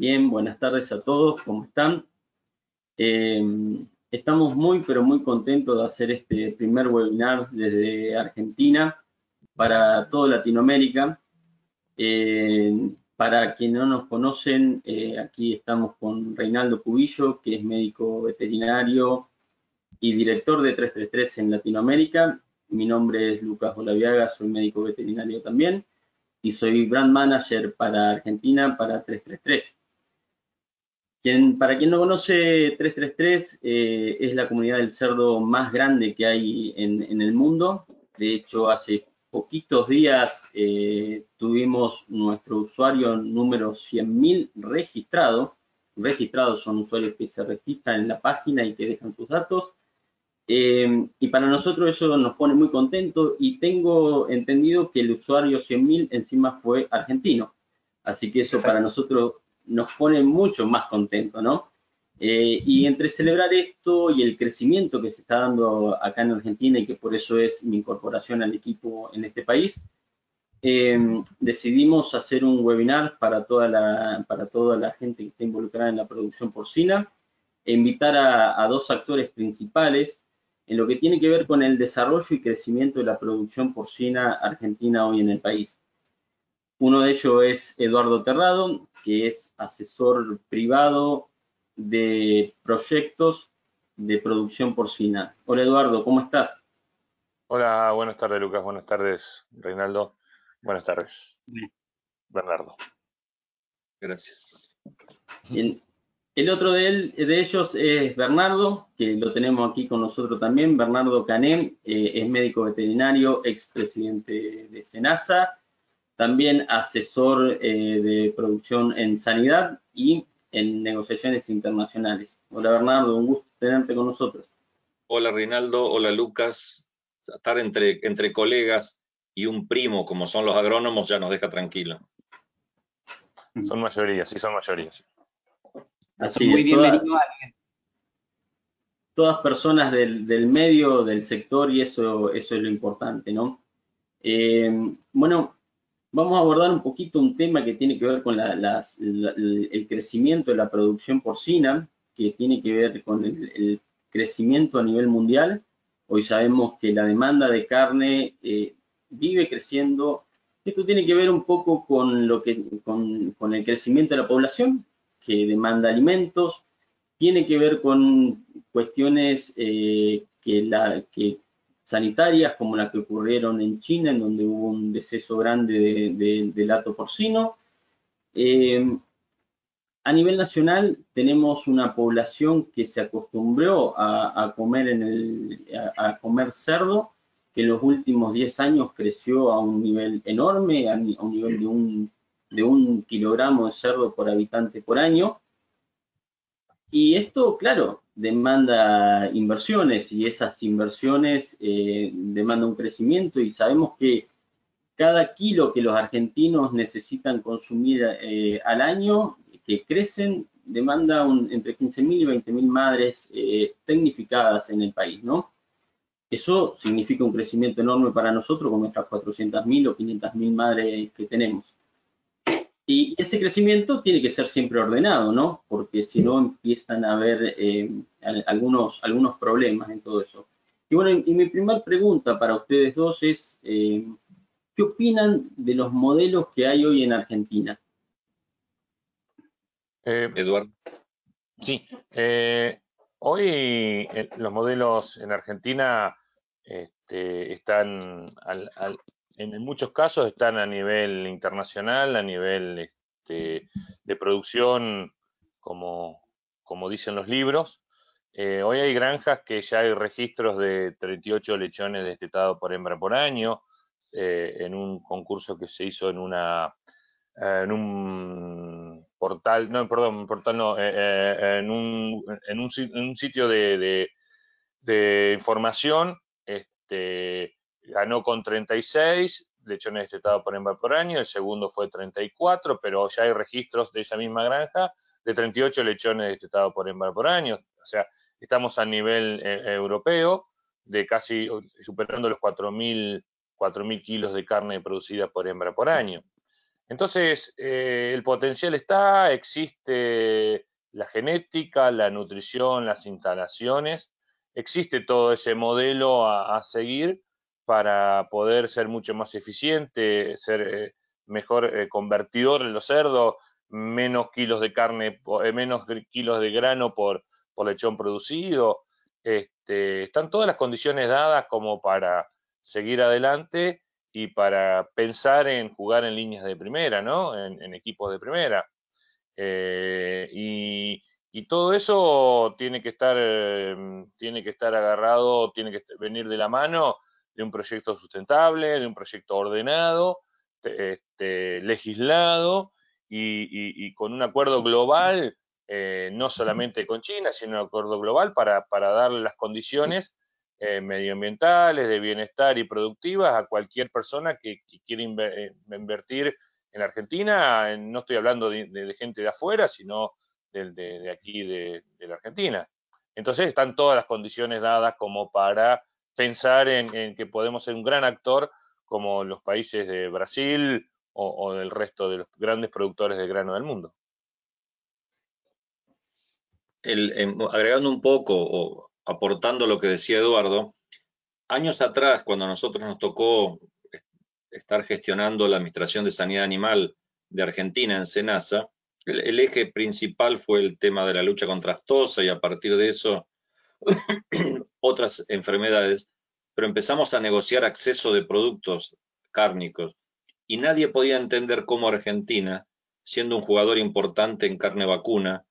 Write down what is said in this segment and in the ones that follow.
Bien, buenas tardes a todos, ¿cómo están? Eh, estamos muy, pero muy contentos de hacer este primer webinar desde Argentina para toda Latinoamérica. Eh, para quienes no nos conocen, eh, aquí estamos con Reinaldo Cubillo, que es médico veterinario y director de 333 en Latinoamérica. Mi nombre es Lucas Olaviaga, soy médico veterinario también y soy brand manager para Argentina para 333 para quien no conoce 333, eh, es la comunidad del cerdo más grande que hay en, el mundo. De hecho, hace poquitos días eh, tuvimos nuestro usuario número 100.000 registrado. Registrados son usuarios que se registran en la página y que dejan sus datos. Eh, y para nosotros eso nos pone muy contentos y tengo entendido que el usuario 100.000 encima fue argentino. Así que eso para nosotros nos pone mucho más contentos, ¿no? Eh, y entre celebrar esto y el crecimiento que se está dando acá en Argentina y que por eso es mi incorporación al equipo en este país, em, decidimos hacer un webinar para toda, la, para toda la gente que está involucrada en la producción porcina e invitar a, a dos actores principales en lo que tiene que ver con el desarrollo y crecimiento de la producción porcina argentina hoy en el país. Uno de ellos es Eduardo Terrado, que es asesor privado de proyectos de producción porcina. Hola Eduardo, ¿cómo estás? Hola, buenas tardes Lucas, buenas tardes Reinaldo, buenas tardes Bernardo. Gracias. El, otro de, él, de, ellos es Bernardo, que lo tenemos aquí con nosotros también. Bernardo Canem eh, es médico veterinario, expresidente de SENASA también asesor eh, de producción en sanidad y en negociaciones internacionales. Hola Bernardo, un gusto tenerte con nosotros. Hola Reinaldo, hola Lucas. Estar entre, entre colegas y un primo como son los agrónomos ya nos deja tranquilo. Son mayorías, sí son mayorías. Así Muy bienvenido todas, todas personas del, del, medio, del sector y eso, eso es lo importante, ¿no? Eh, bueno, vamos a abordar un poquito un tema que tiene que ver con el crecimiento de la producción porcina, que tiene que ver con el, crecimiento a nivel mundial. Hoy sabemos que la demanda de carne eh, vive creciendo. Esto tiene que ver un poco con, lo que, con, el crecimiento de la población, que demanda alimentos, tiene que ver con cuestiones eh, que, la, que sanitarias como las que ocurrieron en China, en donde hubo un deceso grande de, de, lato porcino. Eh, a nivel nacional tenemos una población que se acostumbró a, comer, en el, a, comer cerdo, que en los últimos 10 años creció a un nivel enorme, a, un nivel de un, de un kilogramo de cerdo por habitante por año. Y esto, claro, demanda inversiones y esas inversiones eh, demandan un crecimiento y sabemos que cada kilo que los argentinos necesitan consumir eh, al año, que crecen, demanda un, entre 15.000 y 20.000 madres eh, tecnificadas en el país, ¿no? Eso significa un crecimiento enorme para nosotros con nuestras 400.000 o 500.000 madres que tenemos. Y ese crecimiento tiene que ser siempre ordenado, ¿no? Porque si no empiezan a haber eh, algunos, algunos problemas en todo eso. Y bueno, y mi primera pregunta para ustedes dos es, eh, ¿qué opinan de los modelos que hay hoy en Argentina? Eh, Eduardo. Sí, hoy los modelos en Argentina este, están al, en muchos casos están a nivel internacional, a nivel este, de producción, como, como, dicen los libros. Eh, hoy hay granjas que ya hay registros de 38 lechones destetados por hembra por año, eh, en un concurso que se hizo en una en un portal, no, perdón, portal no, eh, en, un, en, un, en, un, sitio de, de, de información, este, ganó con 36 lechones destetados por hembra por año, el segundo fue 34, pero ya hay registros de esa misma granja de 38 lechones destetados por hembra por año. O sea, estamos a nivel eh, europeo de casi superando los 4.000 kilos de carne producida por hembra por año. Entonces, eh, el potencial está, existe la genética, la nutrición, las instalaciones, existe todo ese modelo a, seguir para poder ser mucho más eficiente, ser eh, mejor eh, convertidor en los cerdos, menos kilos de carne, menos kilos de grano por, por lechón producido. Este, están todas las condiciones dadas como para seguir adelante y para pensar en jugar en líneas de primera, ¿no? En, equipos de primera. Eh, y, todo eso tiene que estar, tiene que estar agarrado, tiene que venir de la mano de un proyecto sustentable, de un proyecto ordenado, este, legislado y, con un acuerdo global, eh, no solamente con China, sino un acuerdo global para, para darle las condiciones eh, medioambientales, de bienestar y productivas a cualquier persona que, quiera eh, invertir en Argentina. No estoy hablando de, gente de afuera, sino de, aquí, de, la Argentina. Entonces están todas las condiciones dadas como para pensar en, que podemos ser un gran actor como los países de Brasil o, del resto de los grandes productores de grano del mundo. agregando un poco, aportando lo que decía Eduardo, años atrás, cuando a nosotros nos tocó estar gestionando la Administración de Sanidad Animal de Argentina en Senasa, el, eje principal fue el tema de la lucha contra aftosa y a partir de eso otras enfermedades, pero empezamos a negociar acceso de productos cárnicos y nadie podía entender cómo Argentina, siendo un jugador importante en carne vacuna,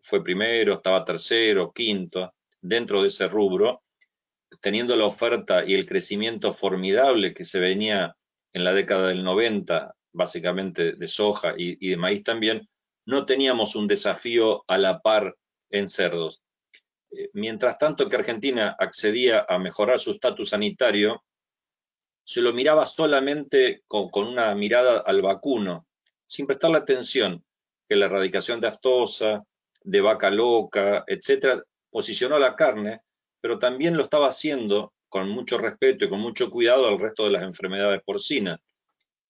fue primero, estaba tercero, quinto, dentro de ese rubro, teniendo la oferta y el crecimiento formidable que se venía en la década del 90, básicamente de soja y, de maíz también, no teníamos un desafío a la par en cerdos. Eh, mientras tanto que Argentina accedía a mejorar su estatus sanitario, se lo miraba solamente con, una mirada al vacuno, sin prestarle atención que la erradicación de aftosa, de vaca loca, etcétera, posicionó la carne, pero también lo estaba haciendo con mucho respeto y con mucho cuidado al resto de las enfermedades porcinas.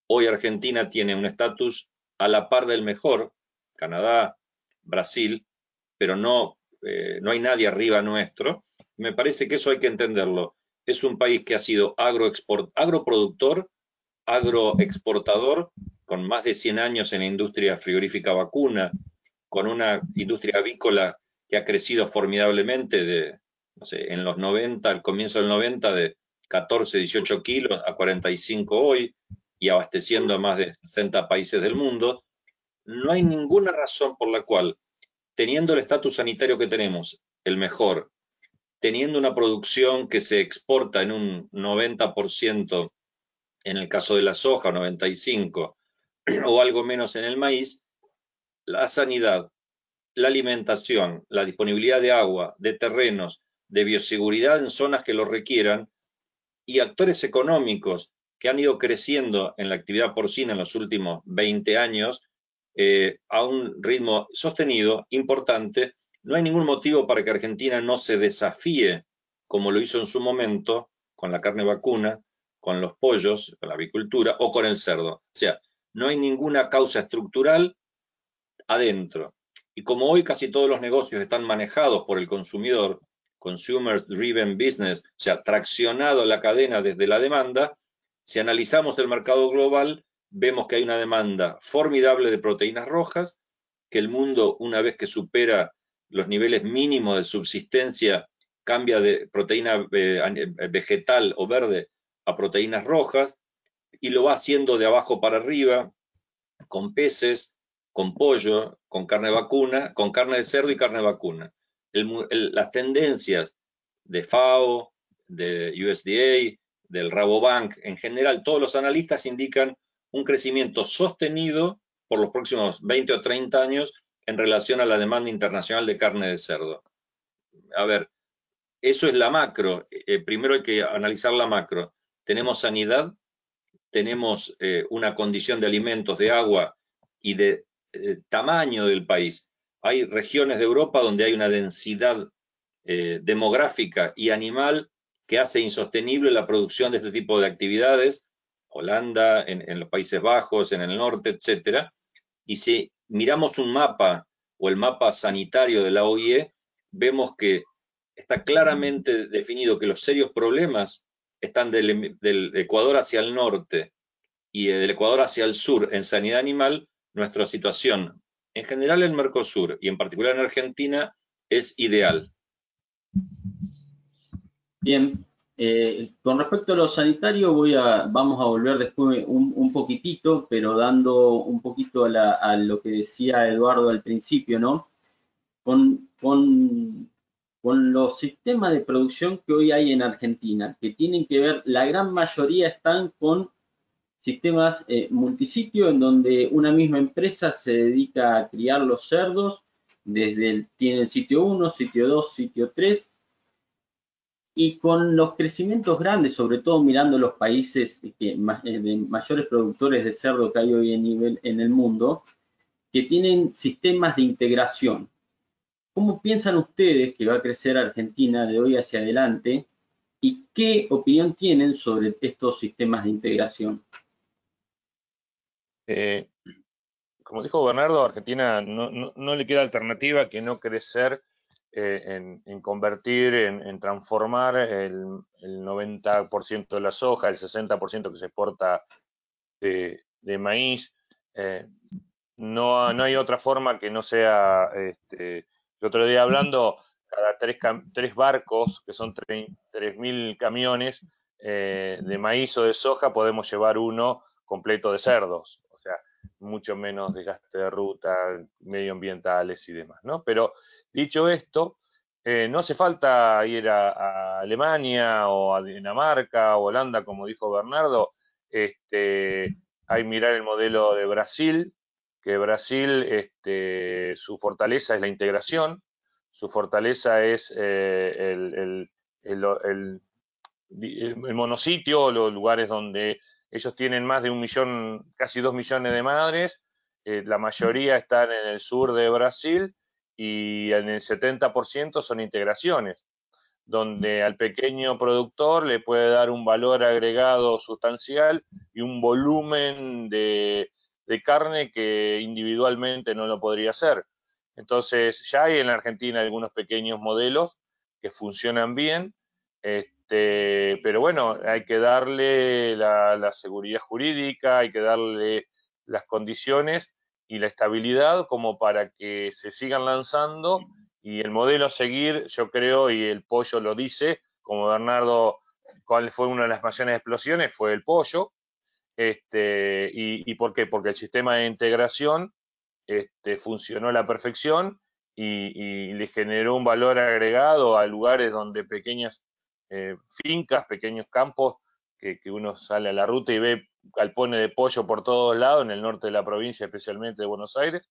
Hoy Argentina tiene un estatus a la par del mejor, Canadá, Brasil, pero no, eh, no hay nadie arriba nuestro. Me parece que eso hay que entenderlo. Es un país que ha sido agroproductor, agroexportador, con más de 100 años en la industria frigorífica vacuna, con una industria avícola que ha crecido formidablemente de, no sé, en los 90, al comienzo del 90, de 14, 18 kilos a 45 hoy y abasteciendo a más de 60 países del mundo, no hay ninguna razón por la cual, teniendo el estatus sanitario que tenemos, el mejor, teniendo una producción que se exporta en un 90% en el caso de la soja, 95%, o algo menos en el maíz, la sanidad la alimentación, la disponibilidad de agua, de terrenos, de bioseguridad en zonas que lo requieran y actores económicos que han ido creciendo en la actividad porcina en los últimos 20 años eh, a un ritmo sostenido, importante, no hay ningún motivo para que Argentina no se desafíe como lo hizo en su momento con la carne vacuna, con los pollos, con la avicultura o con el cerdo. O sea, no hay ninguna causa estructural adentro. Y como hoy casi todos los negocios están manejados por el consumidor, consumer driven business, o sea, traccionado la cadena desde la demanda, si analizamos el mercado global, vemos que hay una demanda formidable de proteínas rojas, que el mundo, una vez que supera los niveles mínimos de subsistencia, cambia de proteína eh, eh, vegetal o verde a proteínas rojas, y lo va haciendo de abajo para arriba, con peces, con pollo, con carne vacuna, con carne de cerdo y carne vacuna. las tendencias de FAO, de USDA, del Rabobank, en general, todos los analistas indican un crecimiento sostenido por los próximos 20 o 30 años en relación a la demanda internacional de carne de cerdo. A ver, eso es la macro. Eh, primero hay que analizar la macro. Tenemos sanidad, tenemos eh, una condición de alimentos, de agua y de eh, tamaño del país. Hay regiones de Europa donde hay una densidad demográfica y animal que hace insostenible la producción de este tipo de actividades Holanda, en, los Países Bajos, en el norte, etcétera. Y si miramos un mapa o el mapa sanitario de la OIE, vemos que está claramente definido que los serios problemas están del, del Ecuador hacia el norte y del Ecuador hacia el sur en sanidad animal, nuestra situación en general en Mercosur y en particular en Argentina es ideal. Bien, eh, con respecto a lo sanitario, vamos a volver después un, poquitito, pero dando un poquito a, lo que decía Eduardo al principio, ¿no? Con, los sistemas de producción que hoy hay en Argentina, que tienen que ver, la gran mayoría están con sistemas eh, multisitio en donde una misma empresa se dedica a criar los cerdos, desde tiene el sitio 1, sitio 2, sitio 3, y con los crecimientos grandes, sobre todo mirando los países que, eh, de mayores productores de cerdo que hay hoy en, nivel, en el mundo, que tienen sistemas de integración. ¿Cómo piensan ustedes que va a crecer Argentina de hoy hacia adelante y qué opinión tienen sobre estos sistemas de integración? Eh, como dijo Bernardo, a Argentina no, le queda alternativa que no crecer eh, en, convertir, en, transformar el, 90% de la soja, el 60% que se exporta de, maíz. Eh, no, no hay otra forma que no sea, este, el otro día hablando, cada tres, barcos, que son 3.000 camiones de maíz o de soja, podemos llevar uno completo de cerdos mucho menos desgaste de ruta, medioambientales y demás, ¿no? Pero dicho esto, eh, no hace falta ir a, Alemania o a Dinamarca o Holanda, como dijo Bernardo, este, hay mirar el modelo de Brasil, que Brasil, este, su fortaleza es la integración, su fortaleza es eh, el, el, monositio, los lugares donde ellos tienen más de un millón, casi dos millones de madres. Eh, la mayoría están en el sur de Brasil y en el 70% son integraciones, donde al pequeño productor le puede dar un valor agregado sustancial y un volumen de, carne que individualmente no lo podría hacer. Entonces, ya hay en la Argentina algunos pequeños modelos que funcionan bien. Este, pero bueno, hay que darle la, seguridad jurídica, hay que darle las condiciones y la estabilidad como para que se sigan lanzando y el modelo a seguir, yo creo, y el pollo lo dice, como Bernardo, cuál fue una de las mayores explosiones, fue el pollo. Este, y, por qué? Porque el sistema de integración este, funcionó a la perfección y, y le generó un valor agregado a lugares donde pequeñas eh, fincas, pequeños campos, que, uno sale a la ruta y ve galpones de pollo por todos lados, en el norte de la provincia, especialmente de Buenos Aires.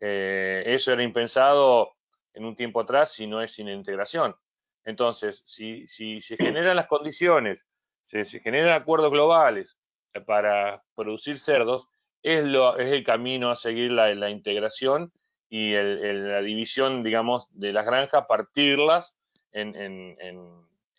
Eh, eso era impensado en un tiempo atrás si no es sin integración. Entonces, si, se generan las condiciones, se, generan acuerdos globales para producir cerdos, es, lo, es el camino a seguir la, integración y la división, digamos, de las granjas, partirlas en,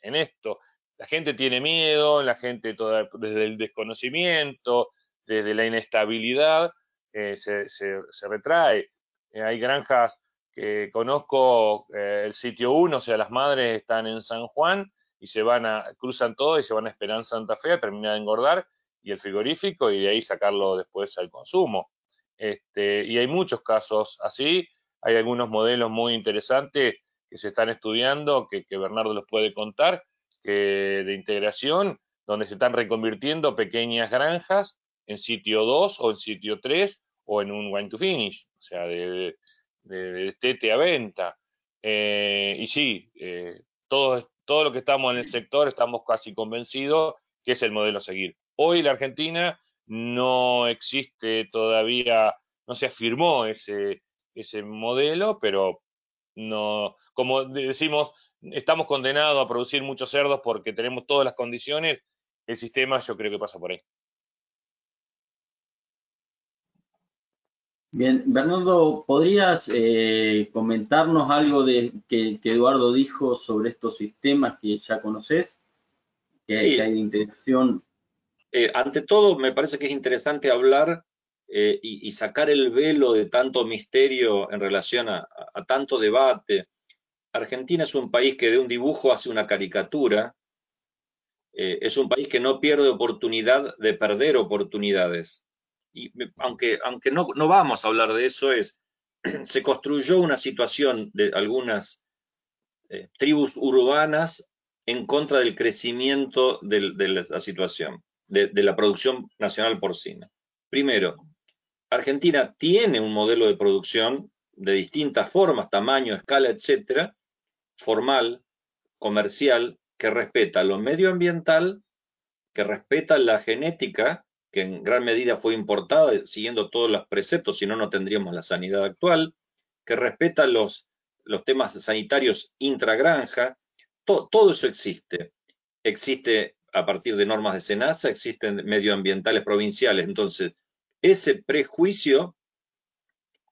en esto. La gente tiene miedo, la gente toda, desde el desconocimiento, desde la inestabilidad, eh, se, retrae. Eh, hay granjas que conozco, eh, el sitio 1, o sea, las madres están en San Juan y se van a, cruzan todo y se van a esperar en Santa Fe a terminar de engordar y el frigorífico y de ahí sacarlo después al consumo. Este, y hay muchos casos así, hay algunos modelos muy interesantes que se están estudiando, que, Bernardo los puede contar, que, de integración, donde se están reconvirtiendo pequeñas granjas en sitio 2 o en sitio 3 o en un wine to finish, o sea, de, de, tete a venta. Eh, y sí, eh, todo, todo lo que estamos en el sector estamos casi convencidos que es el modelo a seguir. Hoy la Argentina no existe todavía, no se afirmó ese, ese modelo, pero no, como decimos, estamos condenados a producir muchos cerdos porque tenemos todas las condiciones, el sistema yo creo que pasa por ahí. Bien, Bernardo, ¿podrías eh, comentarnos algo de que, Eduardo dijo sobre estos sistemas que ya conoces, que, hay de integración? Eh, ante todo, me parece que es interesante hablar eh, y, sacar el velo de tanto misterio en relación a, tanto debate. Argentina es un país que de un dibujo hace una caricatura, eh, es un país que no pierde oportunidad de perder oportunidades. Y aunque, aunque no, no vamos a hablar de eso, es, se construyó una situación de algunas tribus urbanas en contra del crecimiento de, la situación, de, de, la producción nacional porcina. Primero, Argentina tiene un modelo de producción de distintas formas, tamaño, escala, etcétera, formal, comercial, que respeta lo medioambiental, que respeta la genética, que en gran medida fue importada siguiendo todos los preceptos, si no, no tendríamos la sanidad actual, que respeta los, los temas sanitarios intragranja, todo eso existe. Existe a partir de normas de SENASA, existen medioambientales provinciales. Entonces, ese prejuicio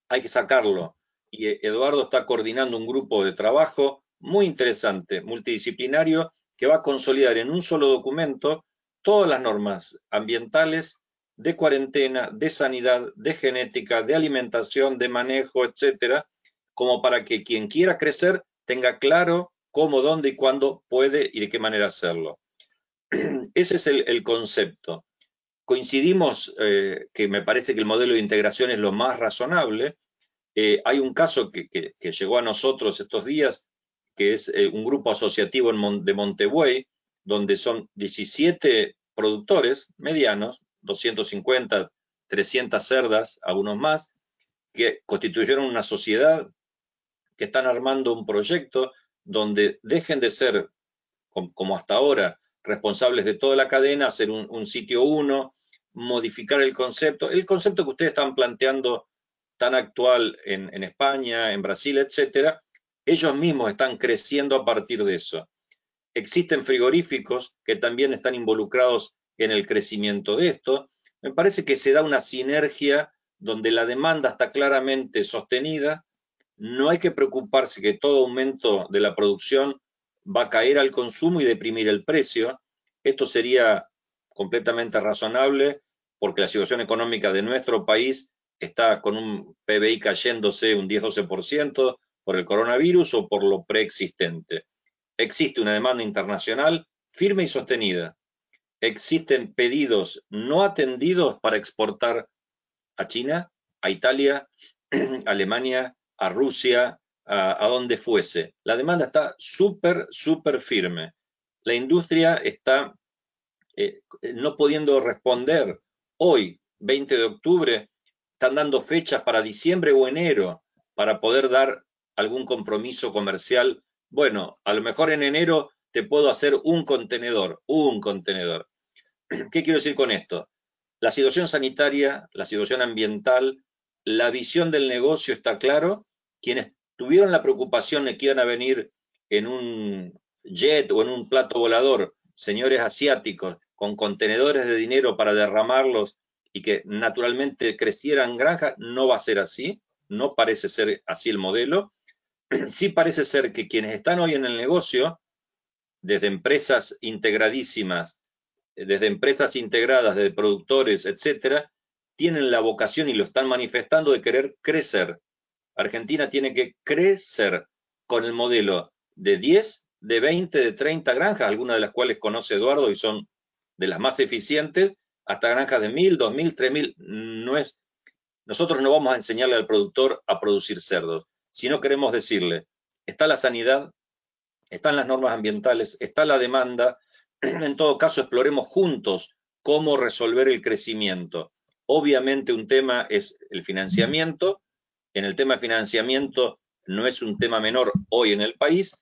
hay que sacarlo. Y Eduardo está coordinando un grupo de trabajo muy interesante, multidisciplinario, que va a consolidar en un solo documento todas las normas ambientales, de cuarentena, de sanidad, de genética, de alimentación, de manejo, etcétera, como para que quien quiera crecer tenga claro cómo, dónde y cuándo puede y de qué manera hacerlo. Ese es el concepto coincidimos eh, que me parece que el modelo de integración es lo más razonable. Eh, hay un caso que, llegó a nosotros estos días, que es eh, un grupo asociativo de Montebuey, donde son 17 productores medianos, 250, 300 cerdas, algunos más, que constituyeron una sociedad, que están armando un proyecto donde dejen de ser, como, hasta ahora, responsables de toda la cadena, hacer un, un sitio uno, modificar el concepto, el concepto que ustedes están planteando tan actual en, España, en Brasil, etcétera, ellos mismos están creciendo a partir de eso. Existen frigoríficos que también están involucrados en el crecimiento de esto. Me parece que se da una sinergia donde la demanda está claramente sostenida. No hay que preocuparse que todo aumento de la producción va a caer al consumo y deprimir el precio. Esto sería completamente razonable porque la situación económica de nuestro país está con un PBI cayéndose un 10-12% por el coronavirus o por lo preexistente. Existe una demanda internacional firme y sostenida. Existen pedidos no atendidos para exportar a China, a Italia, a Alemania, a Rusia, a, donde fuese. La demanda está súper, súper firme. La industria está eh, no pudiendo responder hoy, 20 de octubre, están dando fechas para diciembre o enero para poder dar algún compromiso comercial. Bueno, a lo mejor en enero te puedo hacer un contenedor, un contenedor. ¿Qué quiero decir con esto? La situación sanitaria, la situación ambiental, la visión del negocio está claro. Quienes tuvieron la preocupación de que iban a venir en un jet o en un plato volador, señores asiáticos, con contenedores de dinero para derramarlos y que naturalmente crecieran granjas, no va a ser así, no parece ser así el modelo. Sí parece ser que quienes están hoy en el negocio, desde empresas integradísimas, desde empresas integradas, de productores, etcétera, tienen la vocación y lo están manifestando de querer crecer. Argentina tiene que crecer con el modelo de 10, de 20, de 30 granjas, algunas de las cuales conoce Eduardo y son de las más eficientes, hasta granjas de mil, dos mil, tres mil. No es, nosotros no vamos a enseñarle al productor a producir cerdos, sino queremos decirle, está la sanidad, están las normas ambientales, está la demanda, en todo caso exploremos juntos cómo resolver el crecimiento. Obviamente un tema es el financiamiento, en el tema de financiamiento no es un tema menor hoy en el país,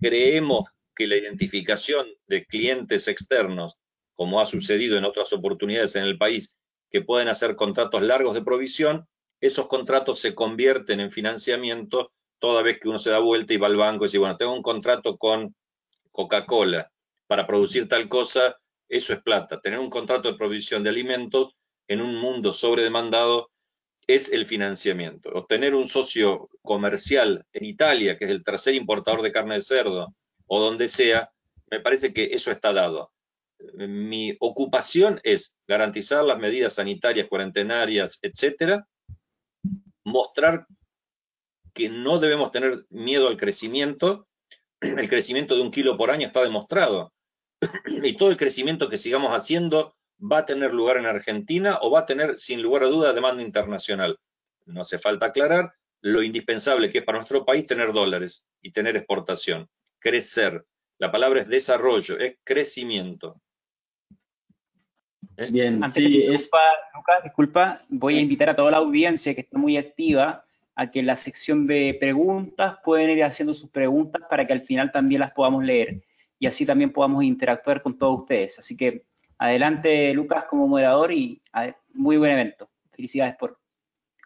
creemos que la identificación de clientes externos como ha sucedido en otras oportunidades en el país, que pueden hacer contratos largos de provisión, esos contratos se convierten en financiamiento toda vez que uno se da vuelta y va al banco y dice, bueno, tengo un contrato con Coca-Cola para producir tal cosa, eso es plata. Tener un contrato de provisión de alimentos en un mundo sobredemandado es el financiamiento. Obtener un socio comercial en Italia, que es el tercer importador de carne de cerdo, o donde sea, me parece que eso está dado mi ocupación es garantizar las medidas sanitarias, cuarentenarias, etcétera, mostrar que no debemos tener miedo al crecimiento. El crecimiento de un kilo por año está demostrado. Y todo el crecimiento que sigamos haciendo va a tener lugar en Argentina o va a tener, sin lugar a duda, demanda internacional. No hace falta aclarar lo indispensable que es para nuestro país tener dólares y tener exportación. Crecer. La palabra es desarrollo, es crecimiento. Bien, Antes sí, Lucas, disculpa, voy a invitar a toda la audiencia que está muy activa a que en la sección de preguntas pueden ir haciendo sus preguntas para que al final también las podamos leer y así también podamos interactuar con todos ustedes. Así que adelante, Lucas, como moderador y muy buen evento. Felicidades por,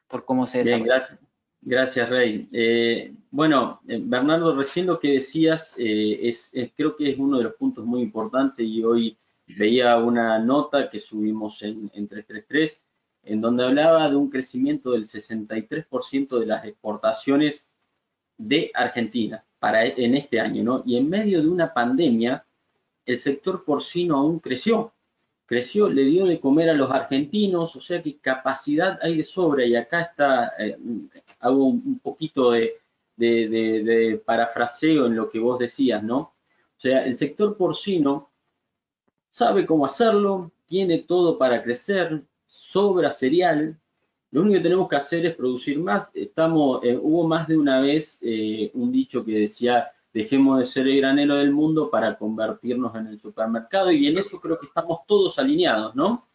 por cómo se desarrolla. gracias. Gracias, Rey. Eh, bueno, eh, Bernardo, recién lo que decías eh, es, creo que es uno de los puntos muy importantes y hoy veía una nota que subimos en, en 333 en donde hablaba de un crecimiento del 63% de las exportaciones de Argentina para en este año, ¿no? Y en medio de una pandemia, el sector porcino aún creció, creció, le dio de comer a los argentinos, o sea que capacidad hay de sobra y acá está, eh, hago un, poquito de, de parafraseo en lo que vos decías, ¿no? O sea, el sector porcino sabe cómo hacerlo, tiene todo para crecer, sobra cereal, lo único que tenemos que hacer es producir más. Estamos, eh, hubo más de una vez eh, un dicho que decía, dejemos de ser el granero del mundo para convertirnos en el supermercado y en eso creo que estamos todos alineados, ¿no?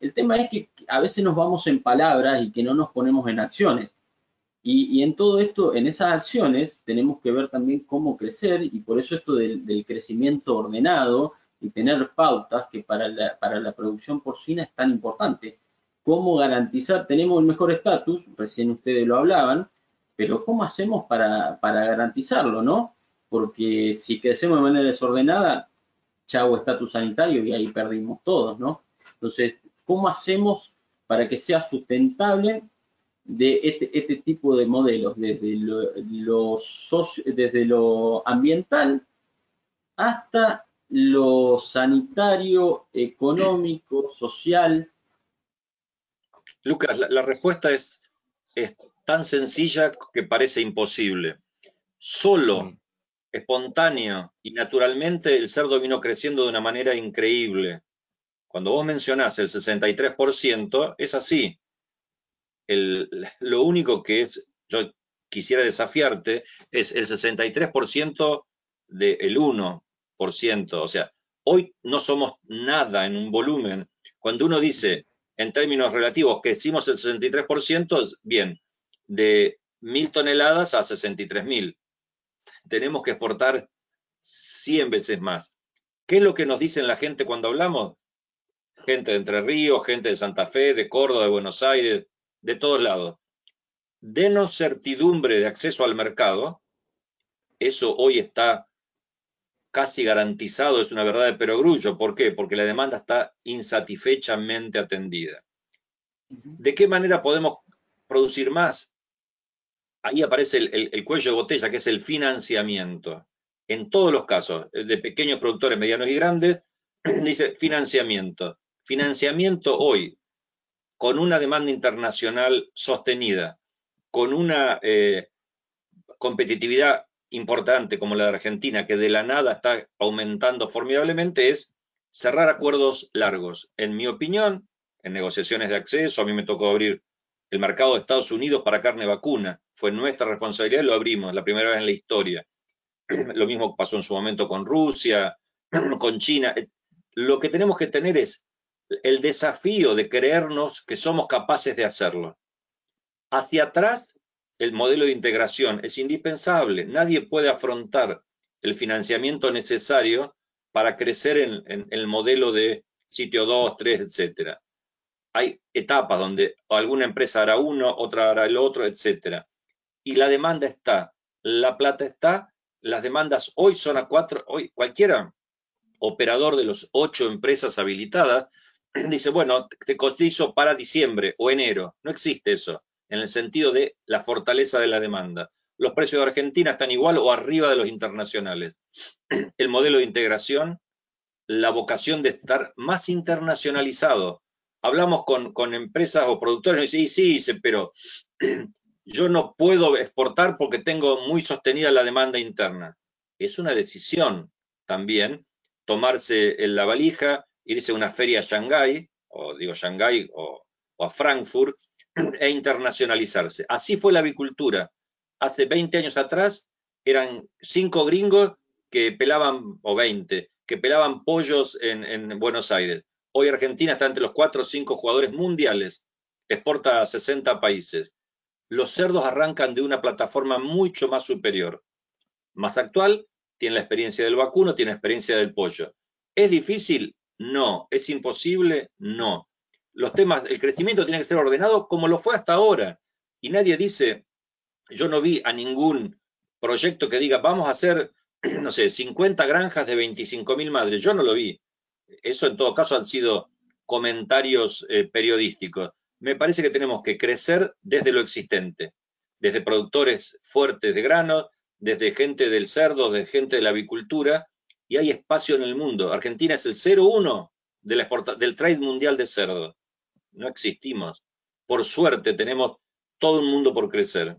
El tema es que a veces nos vamos en palabras y que no nos ponemos en acciones. Y, en todo esto, en esas acciones, tenemos que ver también cómo crecer y por eso esto del, crecimiento ordenado y tener pautas que para la, para la producción porcina es tan importante cómo garantizar, tenemos el mejor estatus, recién ustedes lo hablaban, pero ¿cómo hacemos para, garantizarlo, no? Porque si crecemos de manera desordenada, chavo estatus sanitario y ahí perdimos todos, ¿no? Entonces, ¿cómo hacemos para que sea sustentable de este, este tipo de modelos, desde lo, desde lo ambiental hasta lo sanitario, económico, social, Lucas, la, respuesta es, tan sencilla que parece imposible. Solo, mm. espontáneo y naturalmente el cerdo vino creciendo de una manera increíble. Cuando vos mencionás el 63%, es así. lo único que es, yo quisiera desafiarte, es el 63% del 1%. O sea, hoy no somos nada en un volumen. Cuando uno dice en términos relativos, que hicimos el 63%, bien, de mil toneladas a 63 mil. Tenemos que exportar 100 veces más. ¿Qué es lo que nos dicen la gente cuando hablamos? Gente de Entre Ríos, gente de Santa Fe, de Córdoba, de Buenos Aires, de todos lados. Denos certidumbre de acceso al mercado. Eso hoy está casi garantizado, es una verdad de perogrullo. ¿Por qué? Porque la demanda está insatisfechamente atendida. ¿De qué manera podemos producir más? Ahí aparece el, cuello de botella, que es el financiamiento. En todos los casos, de pequeños productores, medianos y grandes, dice financiamiento. Financiamiento hoy, con una demanda internacional sostenida, con una eh, competitividad importante como la de Argentina, que de la nada está aumentando formidablemente, es cerrar acuerdos largos. En mi opinión, en negociaciones de acceso, a mí me tocó abrir el mercado de Estados Unidos para carne vacuna. Fue nuestra responsabilidad y lo abrimos, la primera vez en la historia. Lo mismo pasó en su momento con Rusia, con China. Lo que tenemos que tener es el desafío de creernos que somos capaces de hacerlo. Hacia atrás el modelo de integración es indispensable. Nadie puede afrontar el financiamiento necesario para crecer en, el modelo de sitio 2, 3, etcétera. Hay etapas donde alguna empresa hará uno, otra hará el otro, etcétera. Y la demanda está, la plata está, las demandas hoy son a cuatro, hoy cualquiera operador de los ocho empresas habilitadas dice, bueno, te cotizo para diciembre o enero. No existe eso en el sentido de la fortaleza de la demanda. Los precios de Argentina están igual o arriba de los internacionales. El modelo de integración la vocación de estar más internacionalizado. Hablamos con, con empresas o productores y dicen, sí, sí, pero yo no puedo exportar porque tengo muy sostenida la demanda interna. Es una decisión también tomarse en la valija, irse a una feria a Shanghái, o digo Shanghái o, a Frankfurt, e internacionalizarse. Así fue la avicultura. Hace 20 años atrás eran cinco gringos que pelaban, o 20, que pelaban pollos en, en Buenos Aires. Hoy Argentina está entre los cuatro o cinco jugadores mundiales, exporta a 60 países los cerdos arrancan de una plataforma mucho más superior, más actual, tiene la experiencia del vacuno, tiene la experiencia del pollo. ¿Es difícil? No. ¿Es imposible? No. Los temas, el crecimiento tiene que ser ordenado como lo fue hasta ahora. Y nadie dice, yo no vi a ningún proyecto que diga, vamos a hacer, no sé, 50 granjas de 25.000 madres. Yo no lo vi. Eso en todo caso han sido comentarios eh, periodísticos me parece que tenemos que crecer desde lo existente, desde productores fuertes de grano, desde gente del cerdo, desde gente de la avicultura, y hay espacio en el mundo. Argentina es el 0,1 del trade mundial de cerdo. No existimos. Por suerte tenemos todo un mundo por crecer.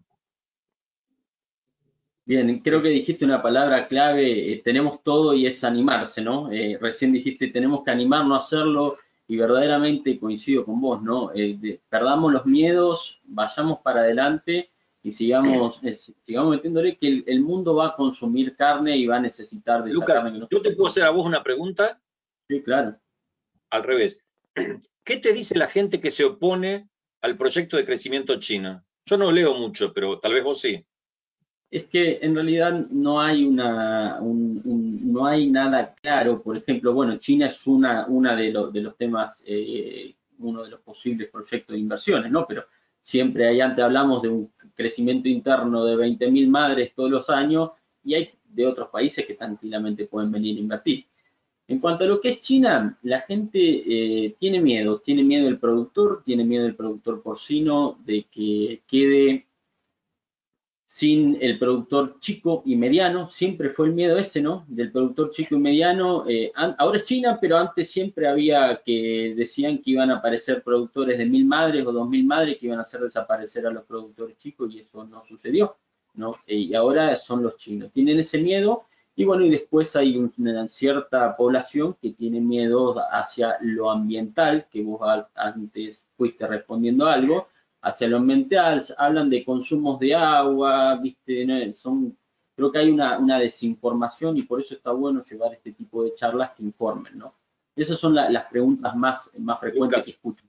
Bien, creo que dijiste una palabra clave, eh, tenemos todo y es animarse, ¿no? Eh, recién dijiste, tenemos que animarnos a hacerlo, y verdaderamente coincido con vos, ¿no? Eh, perdamos los miedos, vayamos para adelante y sigamos, sigamos metiéndole que el, mundo va a consumir carne y va a necesitar de esa carne ¿Yo te puedo hacer a vos una pregunta? Sí, claro. Al revés. ¿Qué te dice la gente que se opone al proyecto de crecimiento chino? Yo no leo mucho, pero tal vez vos sí. Es que en realidad no hay una no hay nada claro. Por ejemplo bueno China es una de, de los temas eh, uno de los posibles proyectos de inversiones no pero siempre ahí antes hablamos de un crecimiento interno de 20.000 madres todos los años y hay de otros países que tranquilamente pueden venir a invertir en cuanto a lo que es China, la gente eh, tiene miedo, tiene miedo el productor, tiene miedo el productor porcino de que quede sin el productor chico y mediano, siempre fue el miedo ese, ¿no? Del productor chico y mediano. Eh, ahora es China, pero antes siempre había que decían que iban a aparecer productores de mil madres o dos mil madres que iban a hacer desaparecer a los productores chicos y eso no sucedió, ¿no? y ahora son los chinos. Tienen ese miedo y bueno, y después hay una cierta población que tiene miedo hacia lo ambiental, que vos antes fuiste respondiendo algo, hacia lo ambiental, hablan de consumos de agua, viste, son, creo que hay una, desinformación y por eso está bueno llevar este tipo de charlas que informen, ¿no? Esas son las preguntas más, más frecuentes que escucho.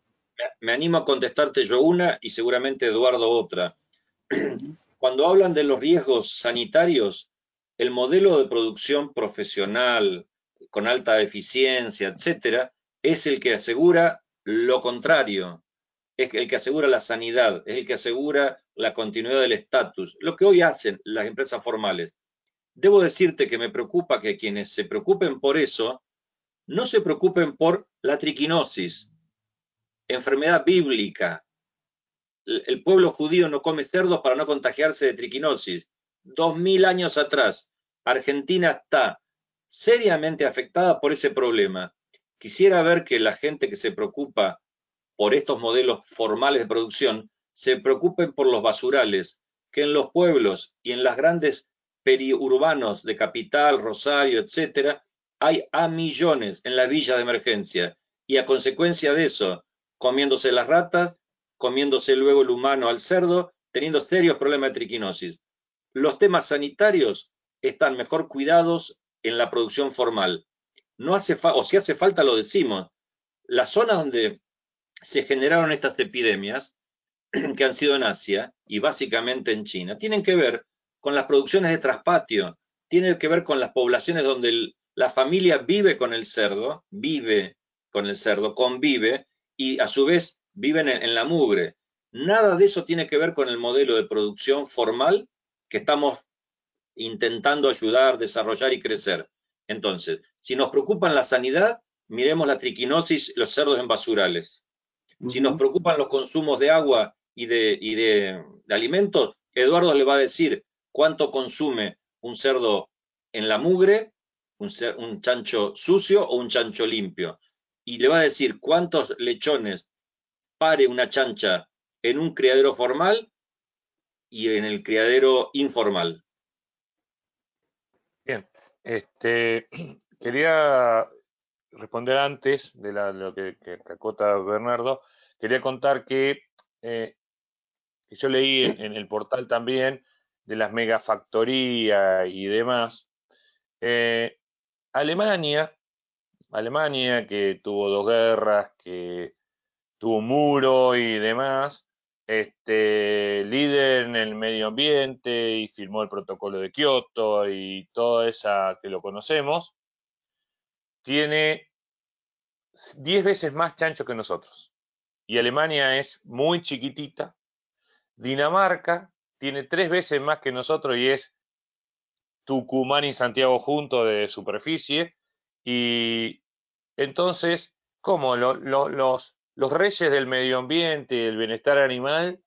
Me animo a contestarte yo una y seguramente Eduardo otra. Cuando hablan de los riesgos sanitarios, el modelo de producción profesional con alta eficiencia, etcétera, es el que asegura lo contrario, es el que asegura la sanidad, es el que asegura la continuidad del estatus, lo que hoy hacen las empresas formales. Debo decirte que me preocupa que quienes se preocupen por eso, no se preocupen por la triquinosis, enfermedad bíblica. El pueblo judío no come cerdos para no contagiarse de triquinosis. Dos mil años atrás, Argentina está seriamente afectada por ese problema. Quisiera ver que la gente que se preocupa por estos modelos formales de producción se preocupen por los basurales, que en los pueblos y en las grandes periurbanos de Capital, Rosario, etcétera, hay a millones en la villa de emergencia y a consecuencia de eso, comiéndose las ratas, comiéndose luego el humano al cerdo, teniendo serios problemas de triquinosis. Los temas sanitarios están mejor cuidados en la producción formal. No hace o si hace falta lo decimos. La zona donde se generaron estas epidemias que han sido en Asia y básicamente en China, tienen que ver con las producciones de traspatio, tienen que ver con las poblaciones donde la familia vive con el cerdo, vive con el cerdo, convive y a su vez viven en, en la mugre. Nada de eso tiene que ver con el modelo de producción formal que estamos intentando ayudar, desarrollar y crecer. Entonces, si nos preocupan la sanidad, miremos la triquinosis, los cerdos en basurales. Si nos preocupan los consumos de agua y de, y de, alimentos, Eduardo le va a decir cuánto consume un cerdo en la mugre un, un chancho sucio o un chancho limpio. Y le va a decir cuántos lechones pare una chancha en un criadero formal y en el criadero informal. Bien, este, quería responder antes de, lo que, acota Bernardo, quería contar que, eh, yo leí en, el portal también de las megafactorías y demás. Eh, Alemania, Alemania que tuvo dos guerras, que tuvo un muro y demás, este, líder en el medio ambiente y firmó el protocolo de Kioto y toda esa que lo conocemos, tiene 10 veces más chancho que nosotros. Y Alemania es muy chiquitita. Dinamarca tiene tres veces más que nosotros y es Tucumán y Santiago juntos de superficie. Y entonces, ¿cómo? los, los reyes del medio ambiente y del bienestar animal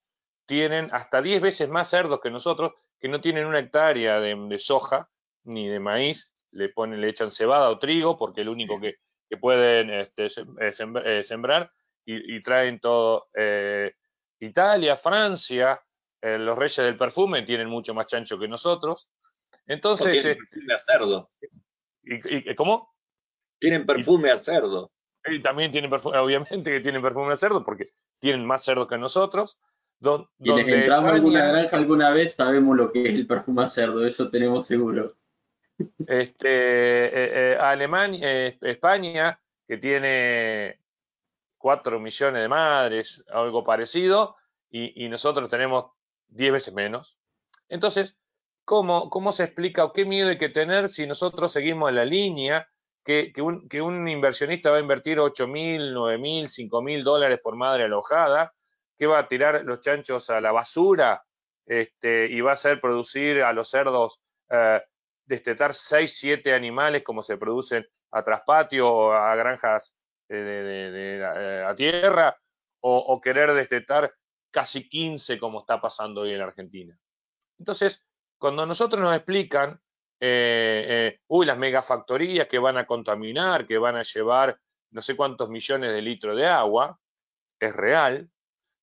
tienen hasta 10 veces más cerdos que nosotros, que no tienen una hectárea de, soja ni de maíz, le ponen, le echan cebada o trigo, porque es lo único que, pueden este, eh, eh, sembrar, y, traen todo. Eh, Italia, Francia, los reyes del perfume tienen mucho más chancho que nosotros. Entonces. tienen este, perfume a cerdo. ¿Y, cómo? Tienen perfume a cerdo. Y también tienen perfume, obviamente que tienen perfume de cerdo porque tienen más cerdo que nosotros. Don, Quienes entramos a alguna granja alguna vez sabemos lo que es el perfume a cerdo, eso tenemos seguro. Este, eh, eh, Alemania, eh, España, que tiene 4 millones de madres, algo parecido, y, y nosotros tenemos 10 veces menos. Entonces, ¿cómo, ¿cómo se explica o qué miedo hay que tener si nosotros seguimos la línea que, un, inversionista va a invertir 8 mil, 9 mil, 5 mil dólares por madre alojada, que va a tirar los chanchos a la basura este, y va a hacer producir a los cerdos, eh, destetar 6, 7 animales como se producen a traspatio o a granjas de, eh, a tierra, o, querer destetar casi 15 como está pasando hoy en Argentina. Entonces, cuando nosotros nos explican eh, eh, uy, las megafactorías que van a contaminar, que van a llevar no sé cuántos millones de litros de agua, es real,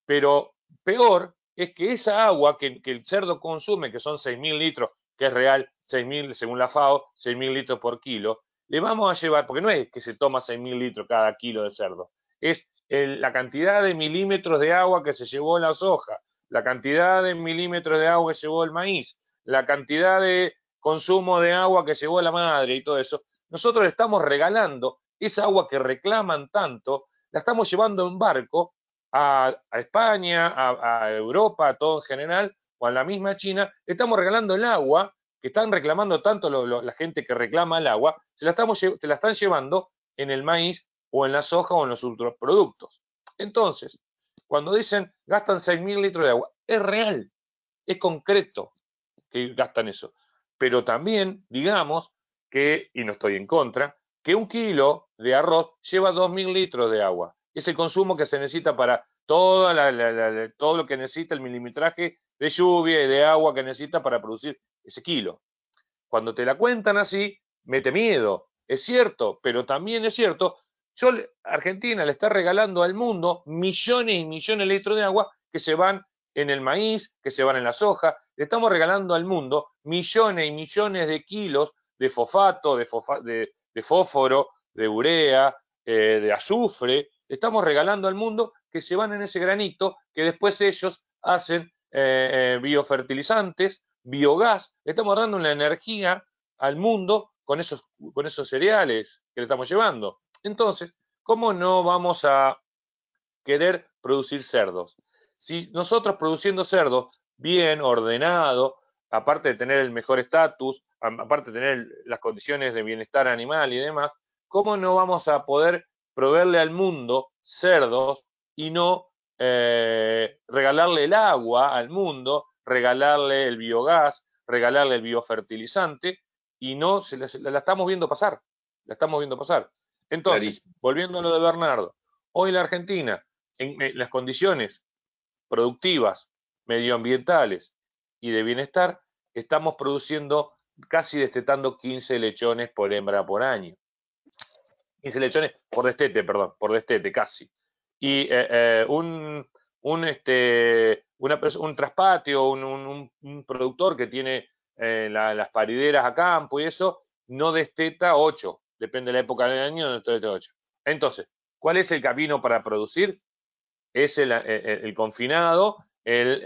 pero peor es que esa agua que, el cerdo consume, que son 6.000 litros, que es real, 6.000 según la FAO, 6.000 litros por kilo, le vamos a llevar, porque no es que se toma 6.000 litros cada kilo de cerdo, es la cantidad de milímetros de agua que se llevó la soja, la cantidad de milímetros de agua que llevó el maíz, la cantidad de consumo de agua que llevó la madre y todo eso, nosotros le estamos regalando esa agua que reclaman tanto, la estamos llevando en barco a, España, a, Europa, a todo en general, o a la misma China, le estamos regalando el agua que están reclamando tanto la gente que reclama el agua, se la, estamos, se la están llevando en el maíz o en la soja o en los productos. Entonces, cuando dicen gastan 6.000 litros de agua, es real, es concreto que gastan eso pero también digamos que, y no estoy en contra, que un kilo de arroz lleva 2.000 litros de agua. Es el consumo que se necesita para todo lo que necesita el milimetraje de lluvia y de agua que necesita para producir ese kilo. Cuando te la cuentan así, mete miedo. Es cierto, pero también es cierto, yo, Argentina le está regalando al mundo millones y millones de litros de agua que se van en el maíz, que se van en la soja. Le estamos regalando al mundo millones y millones de kilos de fosfato, de, fósforo, de urea, eh, de azufre. Estamos regalando al mundo que se van en ese granito, que después ellos hacen eh, eh, biofertilizantes, biogás. Le estamos dando una energía al mundo con esos, con esos cereales que le estamos llevando. Entonces, ¿cómo no vamos a querer producir cerdos? Si nosotros produciendo cerdo bien, ordenado, aparte de tener el mejor estatus, aparte de tener las condiciones de bienestar animal y demás, ¿cómo no vamos a poder proveerle al mundo cerdos y no eh, regalarle el agua al mundo, regalarle el biogás, regalarle el biofertilizante y no se la, la estamos viendo pasar, la estamos viendo pasar. Entonces, volviendo a lo de Bernardo, hoy la Argentina, en las condiciones productivas, medioambientales y de bienestar, estamos produciendo casi destetando 15 lechones por hembra por año. 15 lechones por destete, perdón, por destete, casi. Y eh, eh, un, un, este, un traspatio, un, productor que tiene eh, las parideras a campo y eso, no desteta 8, depende de la época del año, no desteta 8. Entonces, ¿cuál es el camino para producir? Es el, confinado, el,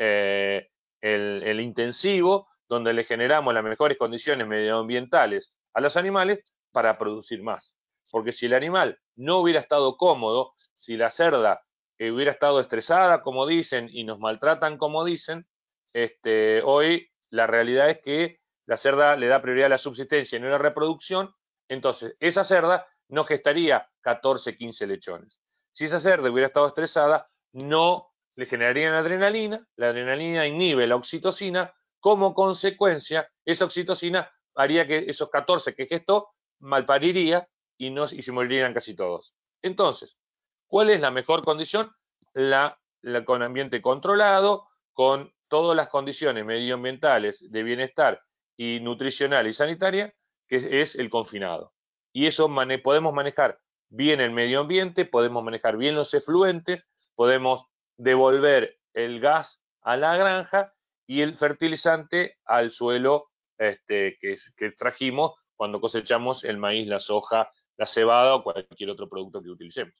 el intensivo, donde le generamos las mejores condiciones medioambientales a los animales para producir más. Porque si el animal no hubiera estado cómodo, si la cerda hubiera estado estresada, como dicen, y nos maltratan, como dicen, este, hoy la realidad es que la cerda le da prioridad a la subsistencia y no a la reproducción, entonces esa cerda no gestaría 14, 15 lechones. Si esa cerda hubiera estado estresada, no le generarían adrenalina, la adrenalina inhibe la oxitocina, como consecuencia, esa oxitocina haría que esos 14 que gestó malpariría y, no, y se morirían casi todos. Entonces, ¿cuál es la mejor condición? La, con ambiente controlado, con todas las condiciones medioambientales de bienestar y nutricional y sanitaria, que es el confinado. Y eso podemos manejar bien el medio ambiente, podemos manejar bien los efluentes, podemos devolver el gas a la granja y el fertilizante al suelo este, que, que trajimos cuando cosechamos el maíz, la soja, la cebada o cualquier otro producto que utilicemos.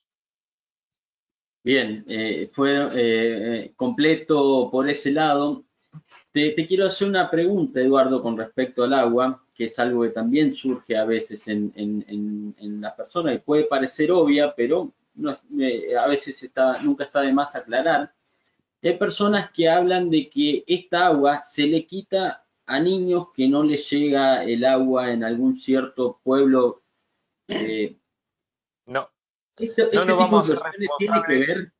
Bien, eh, fue eh, completo por ese lado. Te, quiero hacer una pregunta, Eduardo, con respecto al agua, que es algo que también surge a veces en, en, las personas y puede parecer obvia, pero a veces está, nunca está de más aclarar. Hay personas que hablan de que esta agua se le quita a niños que no les llega el agua en algún cierto pueblo. Eh, no. Este, no nos vamos a ser responsables.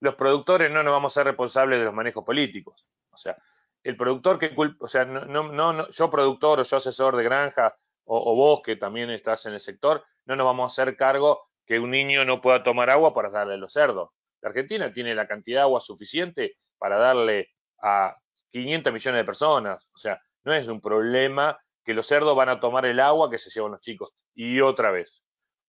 Los productores no nos vamos a ser responsables de los manejos políticos. O sea, el productor que o sea, no, no, no, yo productor o yo asesor de granja o, o, vos que también estás en el sector, no nos vamos a hacer cargo que un niño no pueda tomar agua para darle a los cerdos. La Argentina tiene la cantidad de agua suficiente para darle a 500 millones de personas. O sea, no es un problema que los cerdos van a tomar el agua que se llevan los chicos. Y otra vez,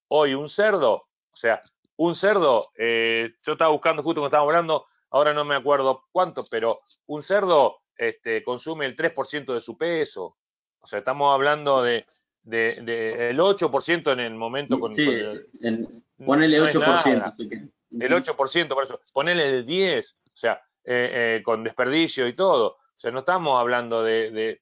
hoy un cerdo, o sea, un cerdo, eh, yo estaba buscando justo cuando estábamos hablando, ahora no me acuerdo cuánto, pero un cerdo este, consume el 3% de su peso. O sea, estamos hablando de, de, el 8% en el momento con, sí, ponele 8%. el 8%, por eso, ponele el 10, o sea, eh, eh, con desperdicio y todo. O sea, no estamos hablando de, de...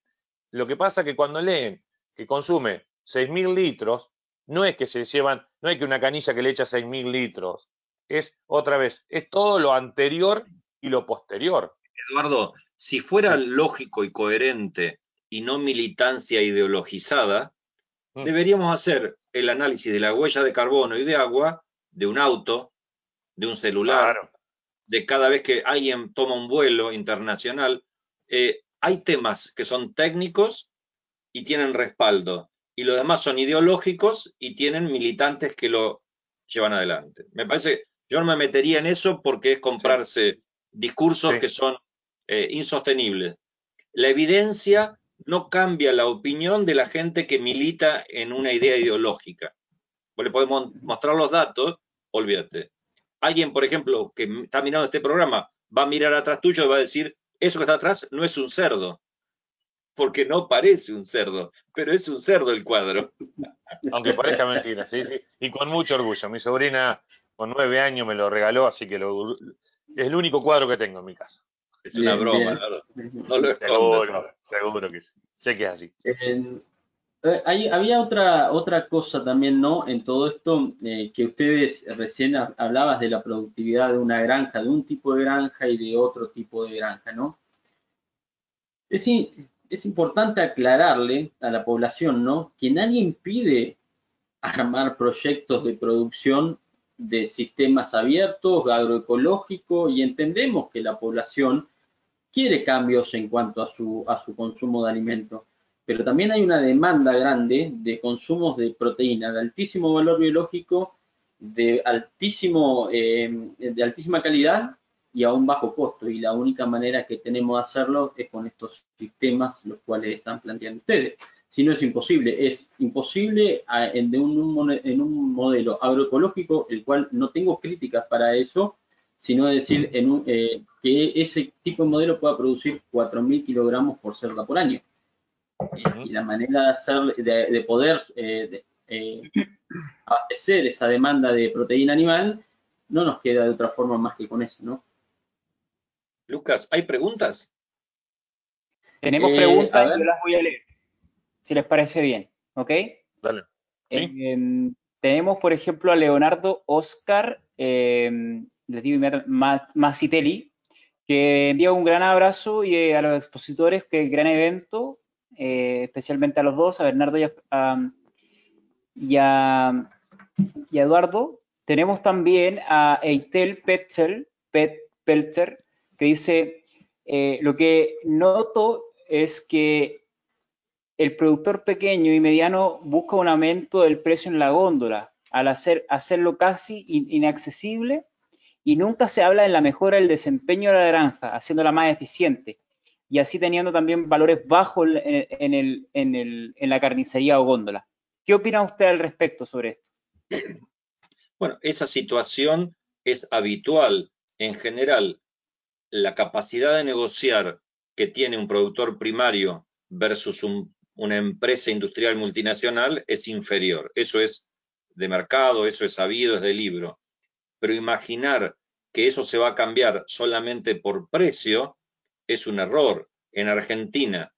Lo que pasa que cuando leen que consume 6.000 litros, no es que se llevan, no es que una canilla que le echa 6.000 litros, es otra vez, es todo lo anterior y lo posterior. Eduardo, si fuera lógico y coherente y no militancia ideologizada. Deberíamos hacer el análisis de la huella de carbono y de agua de un auto, de un celular, de cada vez que alguien toma un vuelo internacional. Eh, hay temas que son técnicos y tienen respaldo, y los demás son ideológicos y tienen militantes que lo llevan adelante. Me parece, yo no me metería en eso porque es comprarse discursos que son eh, insostenibles. La evidencia no cambia la opinión de la gente que milita en una idea ideológica. Pues le podemos mostrar los datos, olvídate. Alguien, por ejemplo, que está mirando este programa, va a mirar atrás tuyo y va a decir, eso que está atrás no es un cerdo, porque no parece un cerdo, pero es un cerdo el cuadro. Aunque parezca mentira, sí, sí. Y con mucho orgullo. Mi sobrina con nueve años me lo regaló, así que lo, es el único cuadro que tengo en mi casa. Es una broma, no lo Seguro, seguro que sí. Sé que es así. Eh, había otra, otra cosa también, ¿no? En todo esto, eh, que ustedes recién hablabas de la productividad de una granja, de un tipo de granja y de otro tipo de granja, ¿no? Es, es importante aclararle a la población, ¿no? Que nadie impide armar proyectos de producción de sistemas abiertos, agroecológicos, y entendemos que la población quiere cambios en cuanto a su, a su consumo de alimentos, pero también hay una demanda grande de consumos de proteína de altísimo valor biológico, de, altísimo, eh, de altísima calidad y a un bajo costo. Y la única manera que tenemos de hacerlo es con estos sistemas los cuales están planteando ustedes. Si no es imposible, es imposible en, un, en un modelo agroecológico, el cual no tengo críticas para eso, sino decir en eh, que ese tipo de modelo pueda producir 4.000 kilogramos por cerda por año. y la manera de, hacer, de, poder eh, eh, abastecer esa demanda de proteína animal no nos queda de otra forma más que con eso, ¿no? Lucas, ¿hay preguntas? Tenemos preguntas y yo las voy a leer, si les parece bien, ¿ok? Dale. Em, tenemos, por ejemplo, a Leonardo Oscar eh, Macitelli, que envía un gran abrazo y eh, a los expositores, que gran evento, eh, especialmente a los dos, a Bernardo y a, Eduardo. Tenemos también a Eitel Petzel, Pet, Pelzer, que dice, eh, lo que noto es que el productor pequeño y mediano busca un aumento del precio en la góndola al hacer, hacerlo casi inaccesible y nunca se habla de la mejora del desempeño de la granja, haciéndola más eficiente y así teniendo también valores bajos en, el, en, el, en la carnicería o góndola. ¿Qué opina usted al respecto sobre esto? Bueno, esa situación es habitual. En general, la capacidad de negociar que tiene un productor primario versus una empresa industrial multinacional es inferior. Eso es de mercado, eso es sabido, es de libro pero imaginar que eso se va a cambiar solamente por precio es un error. En Argentina,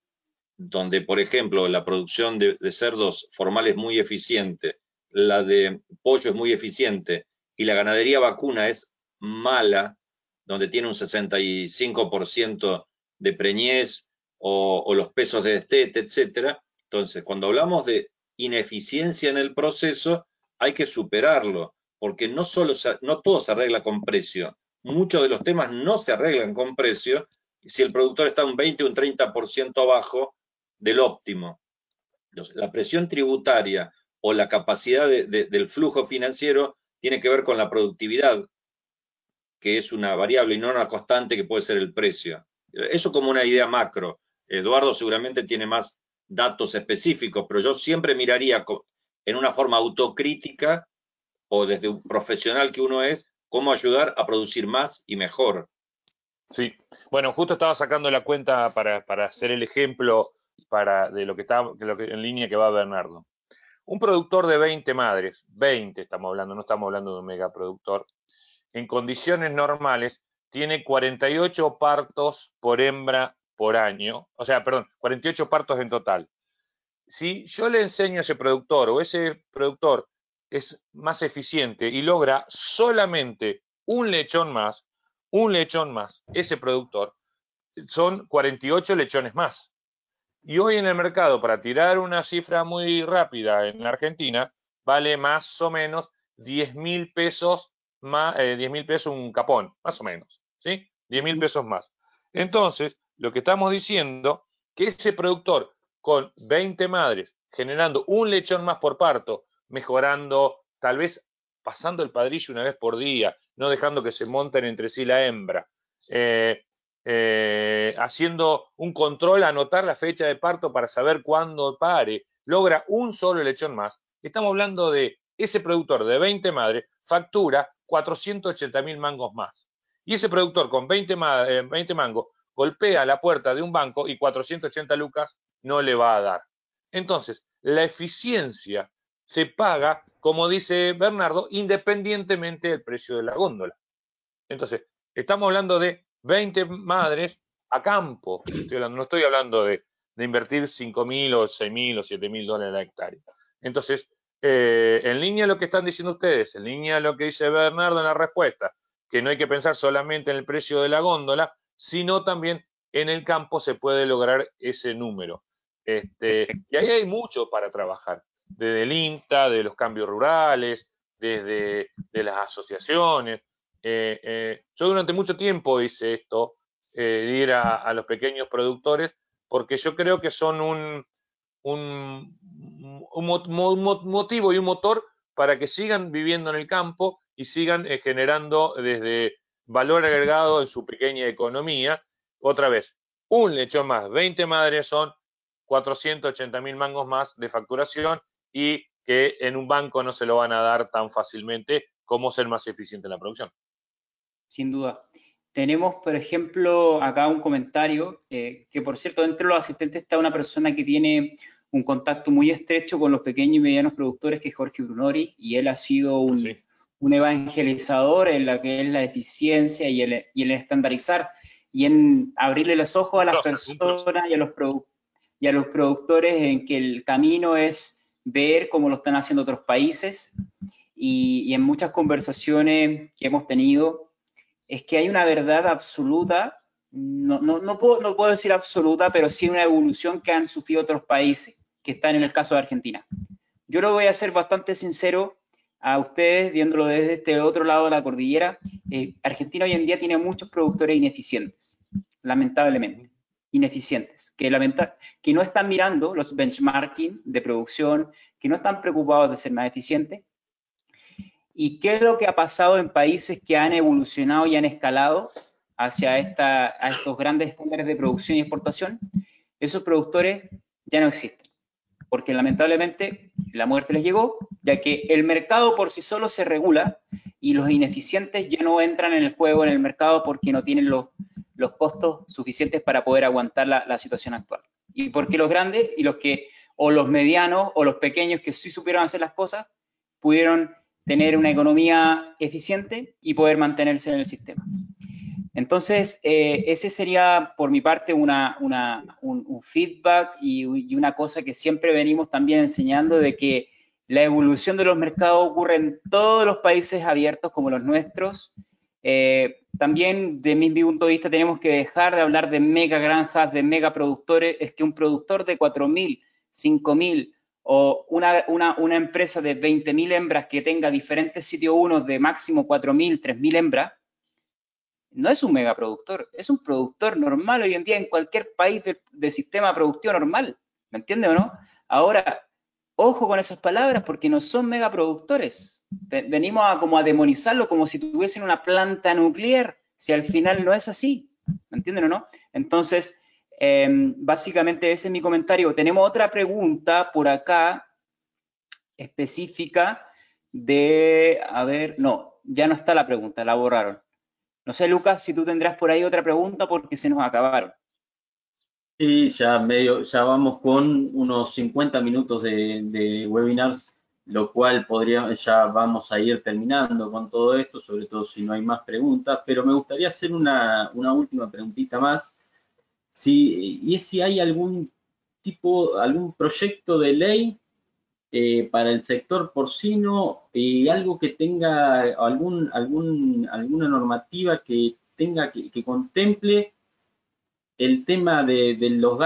donde, por ejemplo, la producción de, cerdos formal es muy eficiente, la de pollo es muy eficiente y la ganadería vacuna es mala, donde tiene un 65% de preñez o, los pesos de destete, etcétera. Entonces, cuando hablamos de ineficiencia en el proceso, hay que superarlo porque no, solo no todo se arregla con precio. Muchos de los temas no se arreglan con precio si el productor está un 20 o un 30% abajo del óptimo. la presión tributaria o la capacidad del flujo financiero tiene que ver con la productividad, que es una variable y no una constante que puede ser el precio. Eso como una idea macro. Eduardo seguramente tiene más datos específicos, pero yo siempre miraría en una forma autocrítica o desde un profesional que uno es, cómo ayudar a producir más y mejor. Sí, bueno, justo estaba sacando la cuenta para, hacer el ejemplo para, de lo que está lo que, en línea que va Bernardo. Un productor de 20 madres, 20 estamos hablando, no estamos hablando de un megaproductor, en condiciones normales tiene 48 partos por hembra por año, o sea, perdón, 48 partos en total. Si yo le enseño a ese productor o ese productor es más eficiente y logra solamente un lechón más, un lechón más, ese productor, son 48 lechones más. Y hoy en el mercado, para tirar una cifra muy rápida en Argentina, vale más o menos 10 mil pesos, más, eh, 10 mil pesos un capón, más o menos, ¿sí? 10 mil pesos más. Entonces, lo que estamos diciendo, que ese productor con 20 madres generando un lechón más por parto mejorando, tal vez pasando el padrillo una vez por día, no dejando que se monten entre sí la hembra, eh, eh, haciendo un control, anotar la fecha de parto para saber cuándo pare, logra un solo lechón más. Estamos hablando de ese productor de 20 madres factura 480 mil mangos más. Y ese productor con 20, 20 eh, mangos golpea la puerta de un banco y 480 lucas no le va a dar. Entonces, la eficiencia se paga, como dice Bernardo, independientemente del precio de la góndola. Entonces, estamos hablando de 20 madres a campo. no estoy hablando de, invertir 5 mil o 6 mil o 7 mil dólares a la hectárea. Entonces, eh, en línea lo que están diciendo ustedes, en línea lo que dice Bernardo en la respuesta, que no hay que pensar solamente en el precio de la góndola, sino también en el campo se puede lograr ese número. Este, y ahí hay mucho para trabajar desde el INTA, de los cambios rurales, desde de las asociaciones. Eh, eh, yo durante mucho tiempo hice esto, eh, ir a, los pequeños productores, porque yo creo que son un, un, motivo y un motor para que sigan viviendo en el campo y sigan generando desde, valor agregado en su pequeña economía. Otra vez, un lechón más, 20 madres son 480 mil mangos más de facturación y que en un banco no se lo van a dar tan fácilmente como ser más eficiente en la producción. Sin duda. Tenemos, por ejemplo, acá un comentario, eh, que por cierto, dentro de los asistentes está una persona que tiene un contacto muy estrecho con los pequeños y medianos productores, que es Jorge Brunori, y él ha sido un, evangelizador en la que es la eficiencia y el, y el estandarizar, y en abrirle los ojos a las personas y a, los y a los productores en que el camino es ver cómo lo están haciendo otros países, y, y en muchas conversaciones que hemos tenido, es que hay una verdad absoluta no, no, no, puedo, no puedo decir absoluta, pero sí una evolución que han sufrido otros países que están en el caso de Argentina. Yo lo voy a ser bastante sincero a ustedes, viéndolo desde este otro lado de la cordillera. Eh, Argentina hoy en día tiene muchos productores ineficientes, lamentablemente, ineficientes, que, que no están mirando los benchmarking de producción, que no están preocupados de ser más eficientes. ¿Y qué es lo que ha pasado en países que han evolucionado y han escalado hacia esta, a estos grandes estándares de producción y exportación? Esos productores ya no existen porque lamentablemente la muerte les llegó, ya que el mercado por sí solo se regula y los ineficientes ya no entran en el juego en el mercado porque no tienen los, los costos suficientes para poder aguantar la, situación actual. Y porque los grandes y los que, o los medianos o los pequeños que sí supieron hacer las cosas, pudieron tener una economía eficiente y poder mantenerse en el sistema. Entonces, eh, ese sería por mi parte una, un, feedback y, una cosa que siempre venimos también enseñando de que la evolución de los mercados ocurre en todos los países abiertos como los nuestros. Eh, también, de mi punto de vista, tenemos que dejar de hablar de mega granjas, de mega productores. Es que un productor de 4.000, 5.000 o una, una, una empresa de 20.000 hembras que tenga diferentes sitios unos de máximo 4.000, 3.000 hembras, no es un megaproductor, es un productor normal hoy en día en cualquier país de, sistema productivo normal. ¿Me entiende o no? Ahora, ojo con esas palabras porque no son megaproductores. Venimos a como a demonizarlo como si tuviesen una planta nuclear, si al final no es así. ¿Me entienden o no? Entonces, em, básicamente ese es mi comentario. Tenemos otra pregunta por acá específica de, a ver, no, ya no está la pregunta, la borraron. No sé, Lucas, si tú tendrás por ahí otra pregunta porque se nos acabaron. Sí, ya medio, ya vamos con unos 50 minutos de, webinars, lo cual podría, ya vamos a ir terminando con todo esto, sobre todo si no hay más preguntas, pero me gustaría hacer una, una última preguntita más. Y es si hay algún tipo, algún proyecto de ley eh, para el sector porcino y algo que tenga algún, alguna normativa que tenga que, contemple el tema de, los,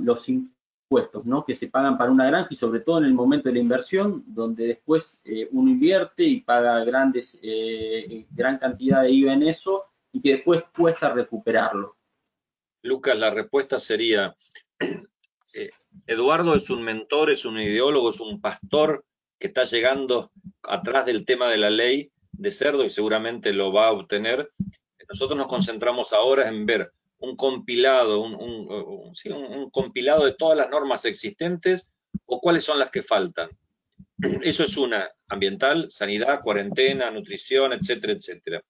los impuestos ¿no? que se pagan para una granja y sobre todo en el momento de la inversión, donde después eh, uno invierte y paga grandes, eh, gran cantidad de IVA en eso y que después cuesta recuperarlo. Lucas, la respuesta sería, Eduardo es un mentor, es un ideólogo, es un pastor que está llegando atrás del tema de la ley de cerdo y seguramente lo va a obtener. Nosotros nos concentramos ahora en ver un compilado, un, compilado de todas las normas existentes o cuáles son las que faltan. Eso es una, ambiental, sanidad, cuarentena, nutrición, etcétera, etcétera.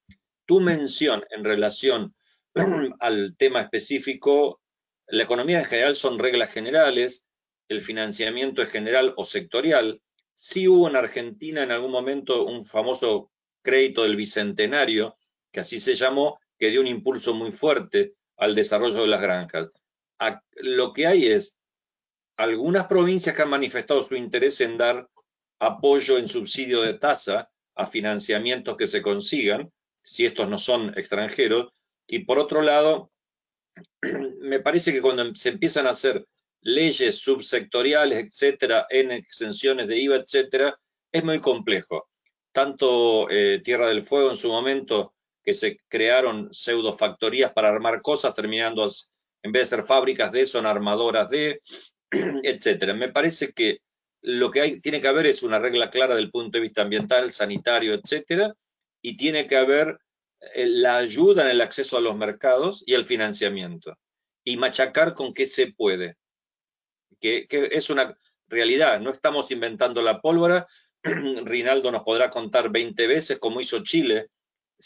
Tu mención en relación al tema específico la economía en general son reglas generales, el financiamiento es general o sectorial. Sí hubo en Argentina en algún momento un famoso crédito del Bicentenario, que así se llamó, que dio un impulso muy fuerte al desarrollo de las granjas. lo que hay es algunas provincias que han manifestado su interés en dar apoyo en subsidio de tasa a financiamientos que se consigan, si estos no son extranjeros, y por otro lado, me parece que cuando se empiezan a hacer leyes subsectoriales, etcétera, en exenciones de IVA, etcétera, es muy complejo. Tanto eh, Tierra del Fuego en su momento, que se crearon pseudofactorías para armar cosas, terminando, en vez de ser fábricas de, son armadoras de, etcétera. Me parece que lo que tiene que haber es una regla clara del punto de vista ambiental, sanitario, etcétera, y tiene que haber la ayuda en el acceso a los mercados y el financiamiento, y machacar con qué se puede, que, es una realidad, no estamos inventando la pólvora, Rinaldo nos podrá contar 20 veces cómo hizo Chile,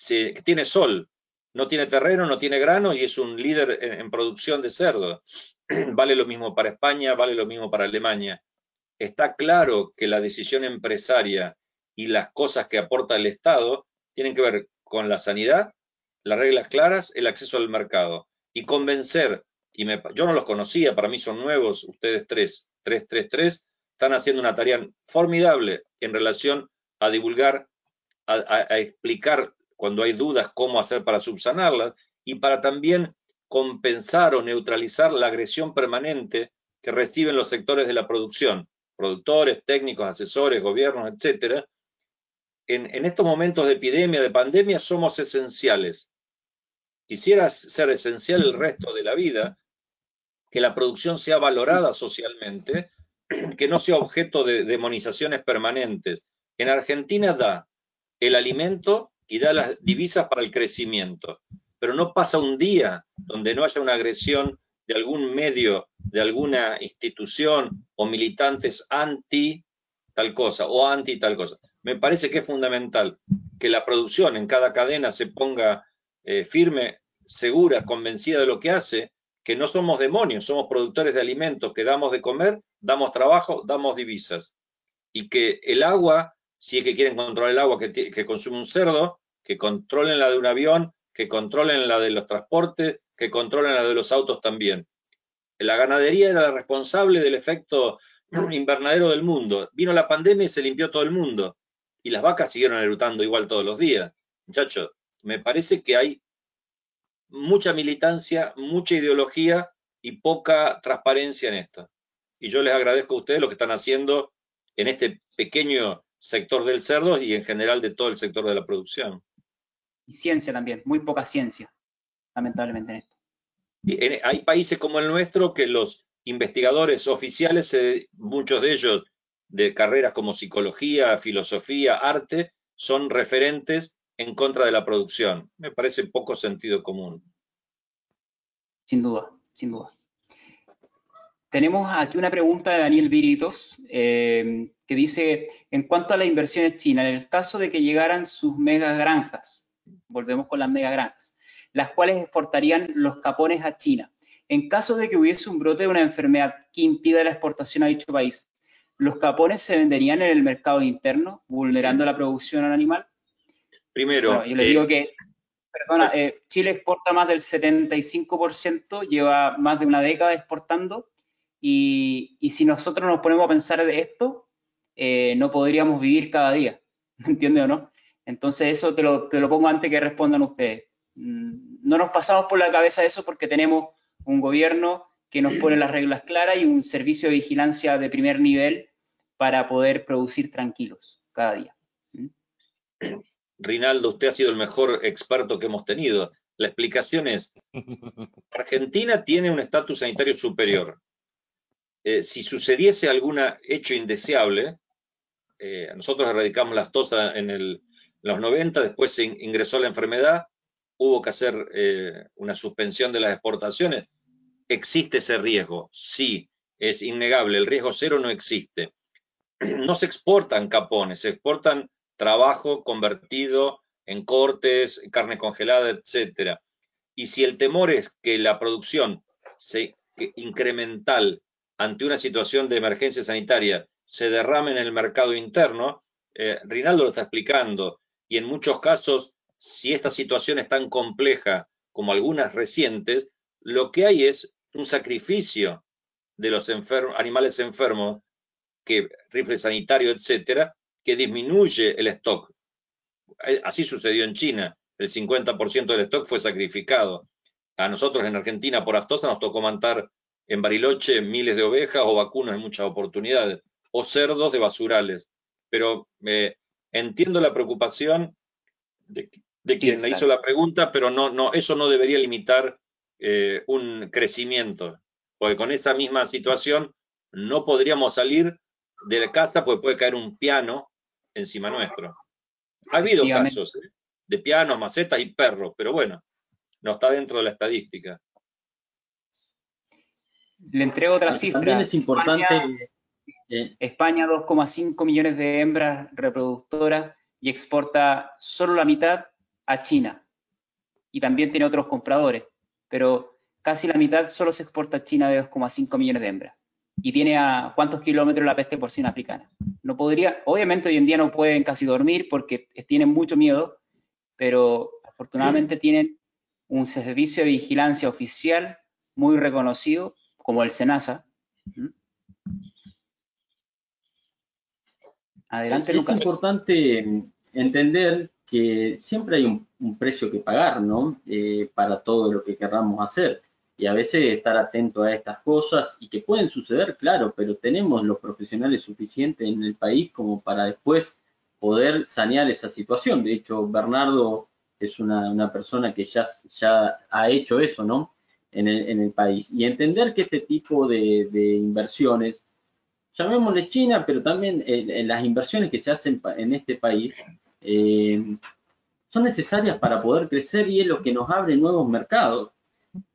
que tiene sol, no tiene terreno, no tiene grano y es un líder en producción de cerdo. vale lo mismo para España, vale lo mismo para Alemania. Está claro que la decisión empresaria y las cosas que aporta el Estado tienen que ver con la sanidad, las reglas claras, el acceso al mercado y convencer, y yo no los conocía, para mí son nuevos, ustedes tres, tres, tres, tres, están haciendo una tarea formidable en relación a divulgar, a explicar cuando hay dudas cómo hacer para subsanarlas y para también compensar o neutralizar la agresión permanente que reciben los sectores de la producción, productores, técnicos, asesores, gobiernos, etcétera. En, estos momentos de epidemia, de pandemia, somos esenciales. Quisiera ser esencial el resto de la vida, que la producción sea valorada socialmente, que no sea objeto de demonizaciones permanentes. En Argentina da el alimento y da las divisas para el crecimiento pero no pasa un día donde no haya una agresión de algún medio, de alguna institución o militantes anti tal cosa o anti tal cosa. Me parece que es fundamental que la producción en cada cadena se ponga eh, firme, segura, convencida de lo que hace, que no somos demonios, somos productores de alimentos, que damos de comer, damos trabajo, damos divisas. Y que el agua, si es que quieren controlar el agua que, que consume un cerdo, que controlen la de un avión, que controlen la de los transportes, que controlen la de los autos también. La ganadería era la responsable del efecto invernadero del mundo. Vino la pandemia y se limpió todo el mundo. Y las vacas siguieron erutando igual todos los días. Muchachos, me parece que hay mucha militancia, mucha ideología y poca transparencia en esto. Y yo les agradezco a ustedes lo que están haciendo en este pequeño sector del cerdo y en general de todo el sector de la producción y ciencia también, muy poca ciencia, lamentablemente en esto. hay países como el nuestro que los investigadores oficiales, muchos de ellos de carreras como psicología, filosofía, arte, son referentes en contra de la producción. Me parece poco sentido común. Sin duda, sin duda. Tenemos aquí una pregunta de Daniel Viritos eh, que dice, en cuanto a la inversión en China, en el caso de que llegaran sus mega granjas, volvemos con las megagranjas, las cuales exportarían los capones a China. En caso de que hubiese un brote de una enfermedad que impida la exportación a dicho país, ¿los capones se venderían en el mercado interno, vulnerando la producción animal? Primero, yo le digo eh, que, perdona, eh, Chile exporta más del 75%, lleva más de una década exportando, y, si nosotros nos ponemos a pensar de esto, eh, no podríamos vivir cada día, ¿me entiende o no? Entonces eso te lo, te lo pongo antes que respondan ustedes. Mm, no nos pasamos por la cabeza eso porque tenemos un gobierno que nos pone las reglas claras y un servicio de vigilancia de primer nivel para poder producir tranquilos cada día. Rinaldo, usted ha sido el mejor experto que hemos tenido. La explicación es, Argentina tiene un estatus sanitario superior. Eh, si sucediese algún hecho indeseable, eh, nosotros erradicamos las tosas en el, en los 90, después se ingresó la enfermedad, hubo que hacer eh, una suspensión de las exportaciones. ¿Existe ese riesgo? Sí, es innegable. El riesgo cero no existe. No se exportan capones, se exportan trabajo convertido en cortes, carne congelada, etcétera. Y si el temor es que la producción se, incremental ante una situación de emergencia sanitaria se derrame en el mercado interno, eh, Rinaldo lo está explicando, y en muchos casos, si esta situación es tan compleja como algunas recientes, lo que hay es un sacrificio de los animales enfermos, que rifle sanitario, etcétera, que disminuye el stock. Eh, así sucedió en China, el 50% del stock fue sacrificado. A nosotros en Argentina por aftosa nos tocó matar en Bariloche miles de ovejas o vacunas en muchas oportunidades, o cerdos de basurales. Pero eh, Entiendo la preocupación de, quien le hizo la pregunta, pero no, no, eso no debería limitar eh, un crecimiento, porque con esa misma situación no podríamos salir de la casa porque puede caer un piano encima nuestro. Ha habido casos, ¿eh? de pianos, macetas y perros, pero bueno, no está dentro de la estadística. Le entrego otra cifra. También es importante. España 2,5 millones de hembras reproductoras y exporta solo la mitad a China. Y también tiene otros compradores, pero casi la mitad solo se exporta a China de 2,5 millones de hembras. Y tiene a cuántos kilómetros la peste porcina africana. No podría, obviamente hoy en día no pueden casi dormir porque tienen mucho miedo, pero afortunadamente tienen un servicio de vigilancia oficial muy reconocido como el SENASA. Adelante, es, Es importante entender que siempre hay un, precio que pagar, ¿no? Eh, para todo lo que querramos hacer. Y a veces estar atento a estas cosas y que pueden suceder, claro, pero tenemos los profesionales suficientes en el país como para después poder sanear esa situación. De hecho, Bernardo es una, persona que ya, ya ha hecho eso, ¿no? En el, en el país. Y entender que este tipo de, de inversiones llamémosle China, pero también las inversiones que se hacen en este país eh, son necesarias para poder crecer y es lo que nos abre nuevos mercados.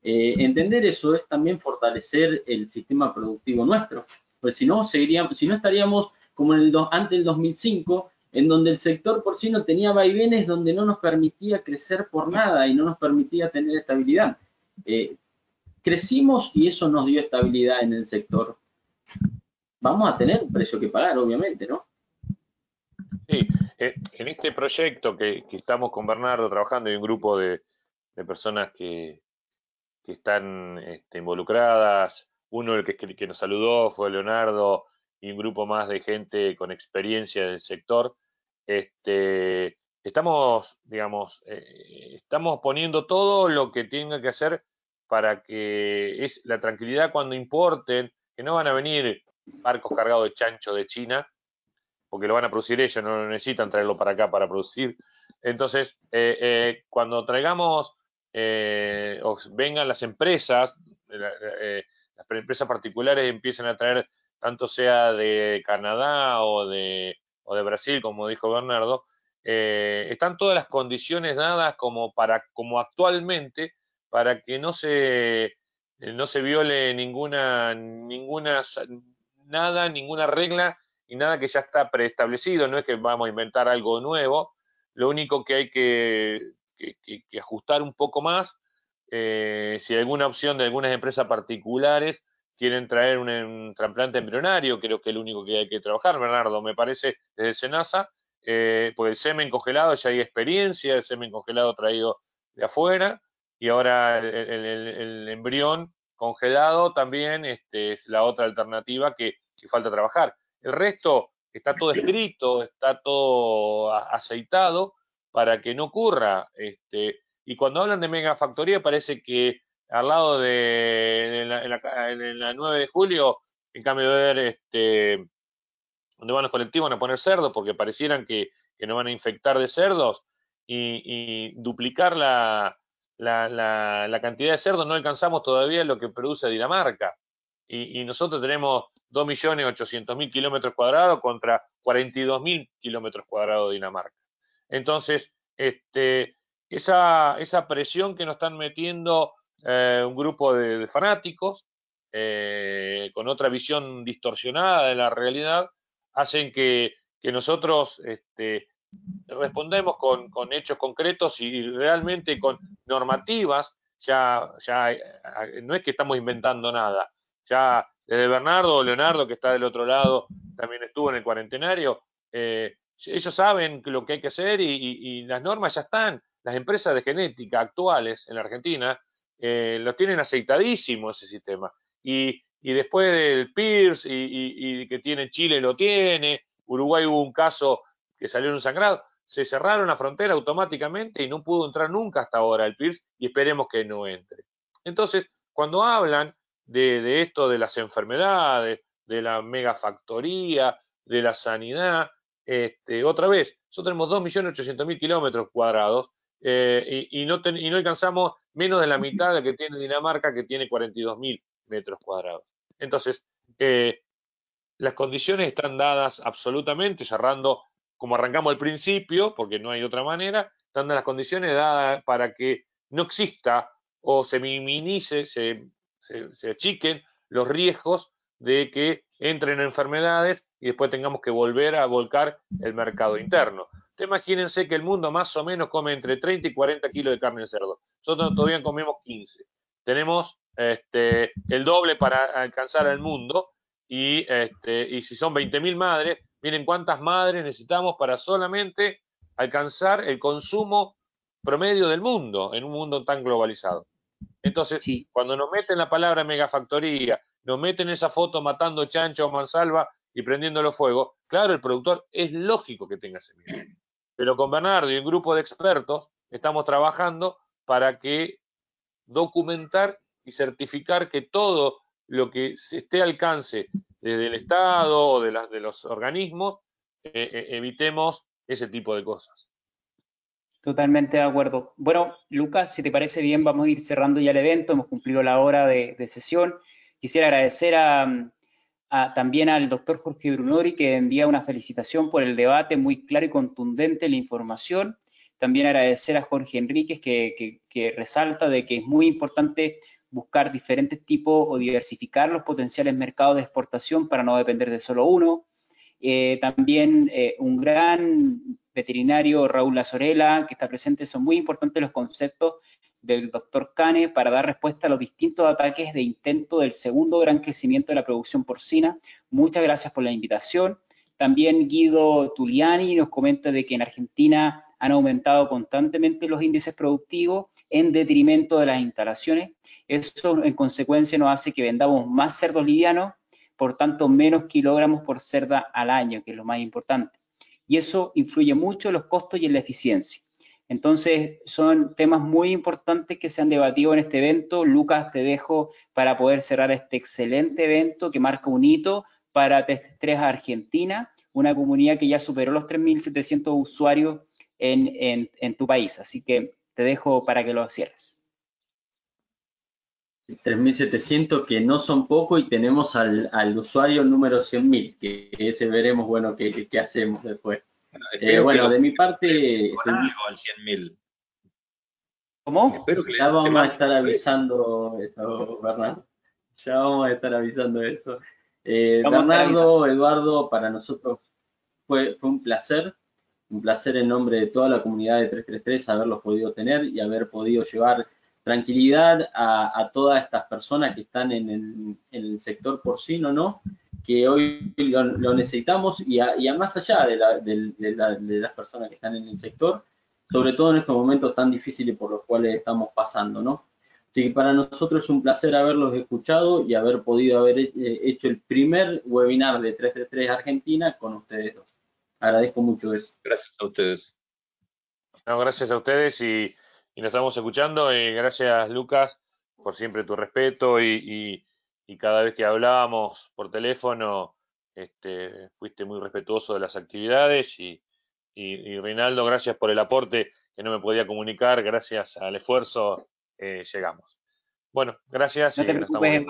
Eh, entender eso es también fortalecer el sistema productivo nuestro, pues si no, seguiríamos, si no estaríamos como en el antes del 2005, en donde el sector por sí no tenía vaivenes, donde no nos permitía crecer por nada y no nos permitía tener estabilidad. Eh, crecimos y eso nos dio estabilidad en el sector vamos a tener un precio que pagar, obviamente, ¿no? Sí, eh, en este proyecto que, estamos con Bernardo trabajando, hay un grupo de, personas que, están este, involucradas. Uno que, que, nos saludó fue Leonardo y un grupo más de gente con experiencia del sector. Este, estamos, digamos, eh, estamos poniendo todo lo que tenga que hacer para que es la tranquilidad cuando importen, que no van a venir barcos cargados de chancho de China, porque lo van a producir ellos, no necesitan traerlo para acá para producir. Entonces, eh, eh, cuando traigamos eh, o vengan las empresas, las empresas particulares empiezan a traer, tanto sea de Canadá o de, o de Brasil, como dijo Bernardo, están todas las condiciones dadas como para, como actualmente, para que no se no se viole ninguna ninguna nada, ninguna regla y nada que ya está preestablecido, no es que vamos a inventar algo nuevo, lo único que hay que, ajustar un poco más, eh, si alguna opción de algunas empresas particulares quieren traer un, trasplante embrionario, creo que es lo único que hay que trabajar, Bernardo, me parece, desde Senasa, eh, pues el semen congelado ya hay experiencia, el semen congelado traído de afuera, y ahora el embrión congelado también este, es la otra alternativa que, falta trabajar. El resto está todo escrito, está todo aceitado para que no ocurra. Este, y cuando hablan de megafactoría parece que al lado de en la, 9 de julio, en cambio de ver este, donde van los colectivos van a poner cerdos porque parecieran que, que no van a infectar de cerdos y duplicar la, la, la, cantidad de cerdos no alcanzamos todavía lo que produce Dinamarca. Y, nosotros tenemos 2.800.000 kilómetros cuadrados contra 42.000 kilómetros cuadrados de Dinamarca. Entonces, este, esa, esa presión que nos están metiendo eh, un grupo de, fanáticos eh, con otra visión distorsionada de la realidad hacen que, que nosotros este, respondemos con, con, hechos concretos y realmente con normativas, ya, ya no es que estamos inventando nada, ya desde Bernardo o Leonardo, que está del otro lado, también estuvo en el cuarentenario, eh, ellos saben lo que hay que hacer y, las normas ya están. Las empresas de genética actuales en la Argentina eh, lo tienen aceitadísimo ese sistema. Y, y después del PIRS y, que tiene Chile lo tiene, Uruguay hubo un caso que salió en un sangrado, se cerraron la frontera automáticamente y no pudo entrar nunca hasta ahora el PIRS y esperemos que no entre. Entonces, cuando hablan de, esto de las enfermedades, de la megafactoría, de la sanidad, este, otra vez, nosotros tenemos 2.800.000 kilómetros cuadrados eh, y, no y no alcanzamos menos de la mitad de que tiene Dinamarca, que tiene 42.000 metros cuadrados. Entonces, eh, las condiciones están dadas absolutamente, cerrando como arrancamos al principio, porque no hay otra manera, están las condiciones dadas para que no exista o se minimice, se, achiquen los riesgos de que entren enfermedades y después tengamos que volver a volcar el mercado interno. Ustedes imagínense que el mundo más o menos come entre 30 y 40 kilos de carne de cerdo. Nosotros todavía comemos 15. Tenemos este, el doble para alcanzar al mundo y, este, y si son 20.000 madres, miren cuántas madres necesitamos para solamente alcanzar el consumo promedio del mundo en un mundo tan globalizado. Entonces, cuando nos meten la palabra megafactoría, nos meten esa foto matando chancho o mansalva y prendiéndolo fuego, claro, el productor es lógico que tenga ese miedo. Pero con Bernardo y un grupo de expertos estamos trabajando para que documentar y certificar que todo lo que esté al alcance desde el Estado o de, las, de los organismos, eh, eh, evitemos ese tipo de cosas. Totalmente de acuerdo. Bueno, Lucas, si te parece bien, vamos a ir cerrando ya el evento. Hemos cumplido la hora de, sesión. Quisiera agradecer también al doctor Jorge Brunori, que envía una felicitación por el debate muy claro y contundente la información. También agradecer a Jorge Enríquez, que, que resalta de que es muy importante buscar diferentes tipos o diversificar los potenciales mercados de exportación para no depender de solo uno. Eh, también eh, un gran veterinario, Raúl Lazorela, que está presente. Son muy importantes los conceptos del doctor Cane para dar respuesta a los distintos ataques de intento del segundo gran crecimiento de la producción porcina. Muchas gracias por la invitación. También Guido Tuliani nos comenta de que en Argentina han aumentado constantemente los índices productivos en detrimento de las instalaciones. Eso en consecuencia nos hace que vendamos más cerdos livianos por tanto menos kilogramos por cerda al año, que es lo más importante. Y eso influye mucho en los costos y en la eficiencia. Entonces, son temas muy importantes que se han debatido en este evento. Lucas, te dejo para poder cerrar este excelente evento que marca un hito para Test3 Argentina, una comunidad que ya superó los 3.700 usuarios en, en tu país. Así que te dejo para que lo cierres. 3.700 que no son poco y tenemos al, al usuario número 100.000, que ese veremos, bueno, qué, qué hacemos después. Bueno, eh, de mi parte... Con algo al 100.000. ¿Cómo? Espero que ya vamos a estar avisando eso, Bernardo. Ya vamos a estar avisando eso. Eh, Bernardo, Eduardo, para nosotros fue, fue un placer, un placer en nombre de toda la comunidad de 333 haberlos podido tener y haber podido llevar tranquilidad a, todas estas personas que están en el, sector porcino, ¿no? Que hoy lo, necesitamos y a, más allá de, las personas que están en el sector, sobre todo en estos momentos tan difíciles por los cuales estamos pasando, ¿no? Así que para nosotros es un placer haberlos escuchado y haber podido haber eh, hecho el primer webinar de 333 Argentina con ustedes dos. Agradezco mucho eso. Gracias a ustedes. gracias a ustedes y y nos estamos escuchando. y gracias, Lucas, por siempre tu respeto y, cada vez que hablábamos por teléfono, este, fuiste muy respetuoso de las actividades y, y, Reinaldo, gracias por el aporte que no me podía comunicar, gracias al esfuerzo eh, llegamos. Bueno, gracias. No te preocupes,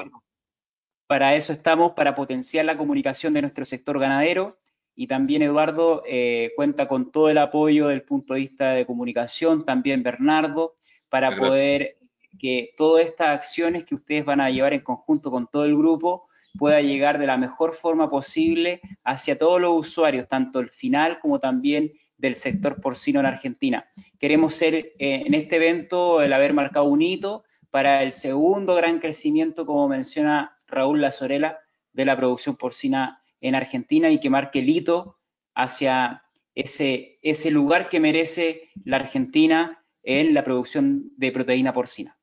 para eso estamos, para potenciar la comunicación de nuestro sector ganadero y también Eduardo eh, cuenta con todo el apoyo del punto de vista de comunicación, también Bernardo, para poder que todas estas acciones que ustedes van a llevar en conjunto con todo el grupo pueda llegar de la mejor forma posible hacia todos los usuarios, tanto el final como también del sector porcino en Argentina. Queremos ser eh, en este evento el haber marcado un hito para el segundo gran crecimiento, como menciona Raúl Lazorela, de la producción porcina en Argentina y que marque el hito hacia ese, ese lugar que merece la Argentina en la producción de proteína porcina.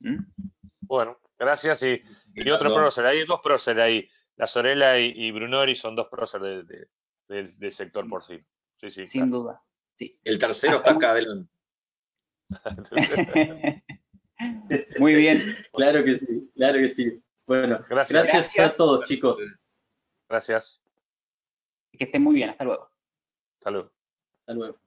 ¿Mm? Bueno, gracias. Y, otro prócer, hay dos próceres ahí. La Sorella y, Brunori son dos próceres del sector porcino. Sí, sí, Sin duda. Sí. El tercero está acá adelante. Muy bien. Claro que sí, claro que sí. Bueno, gracias, gracias a todos, chicos. Gracias. Que estén muy bien. Hasta luego. Hasta luego. Hasta luego.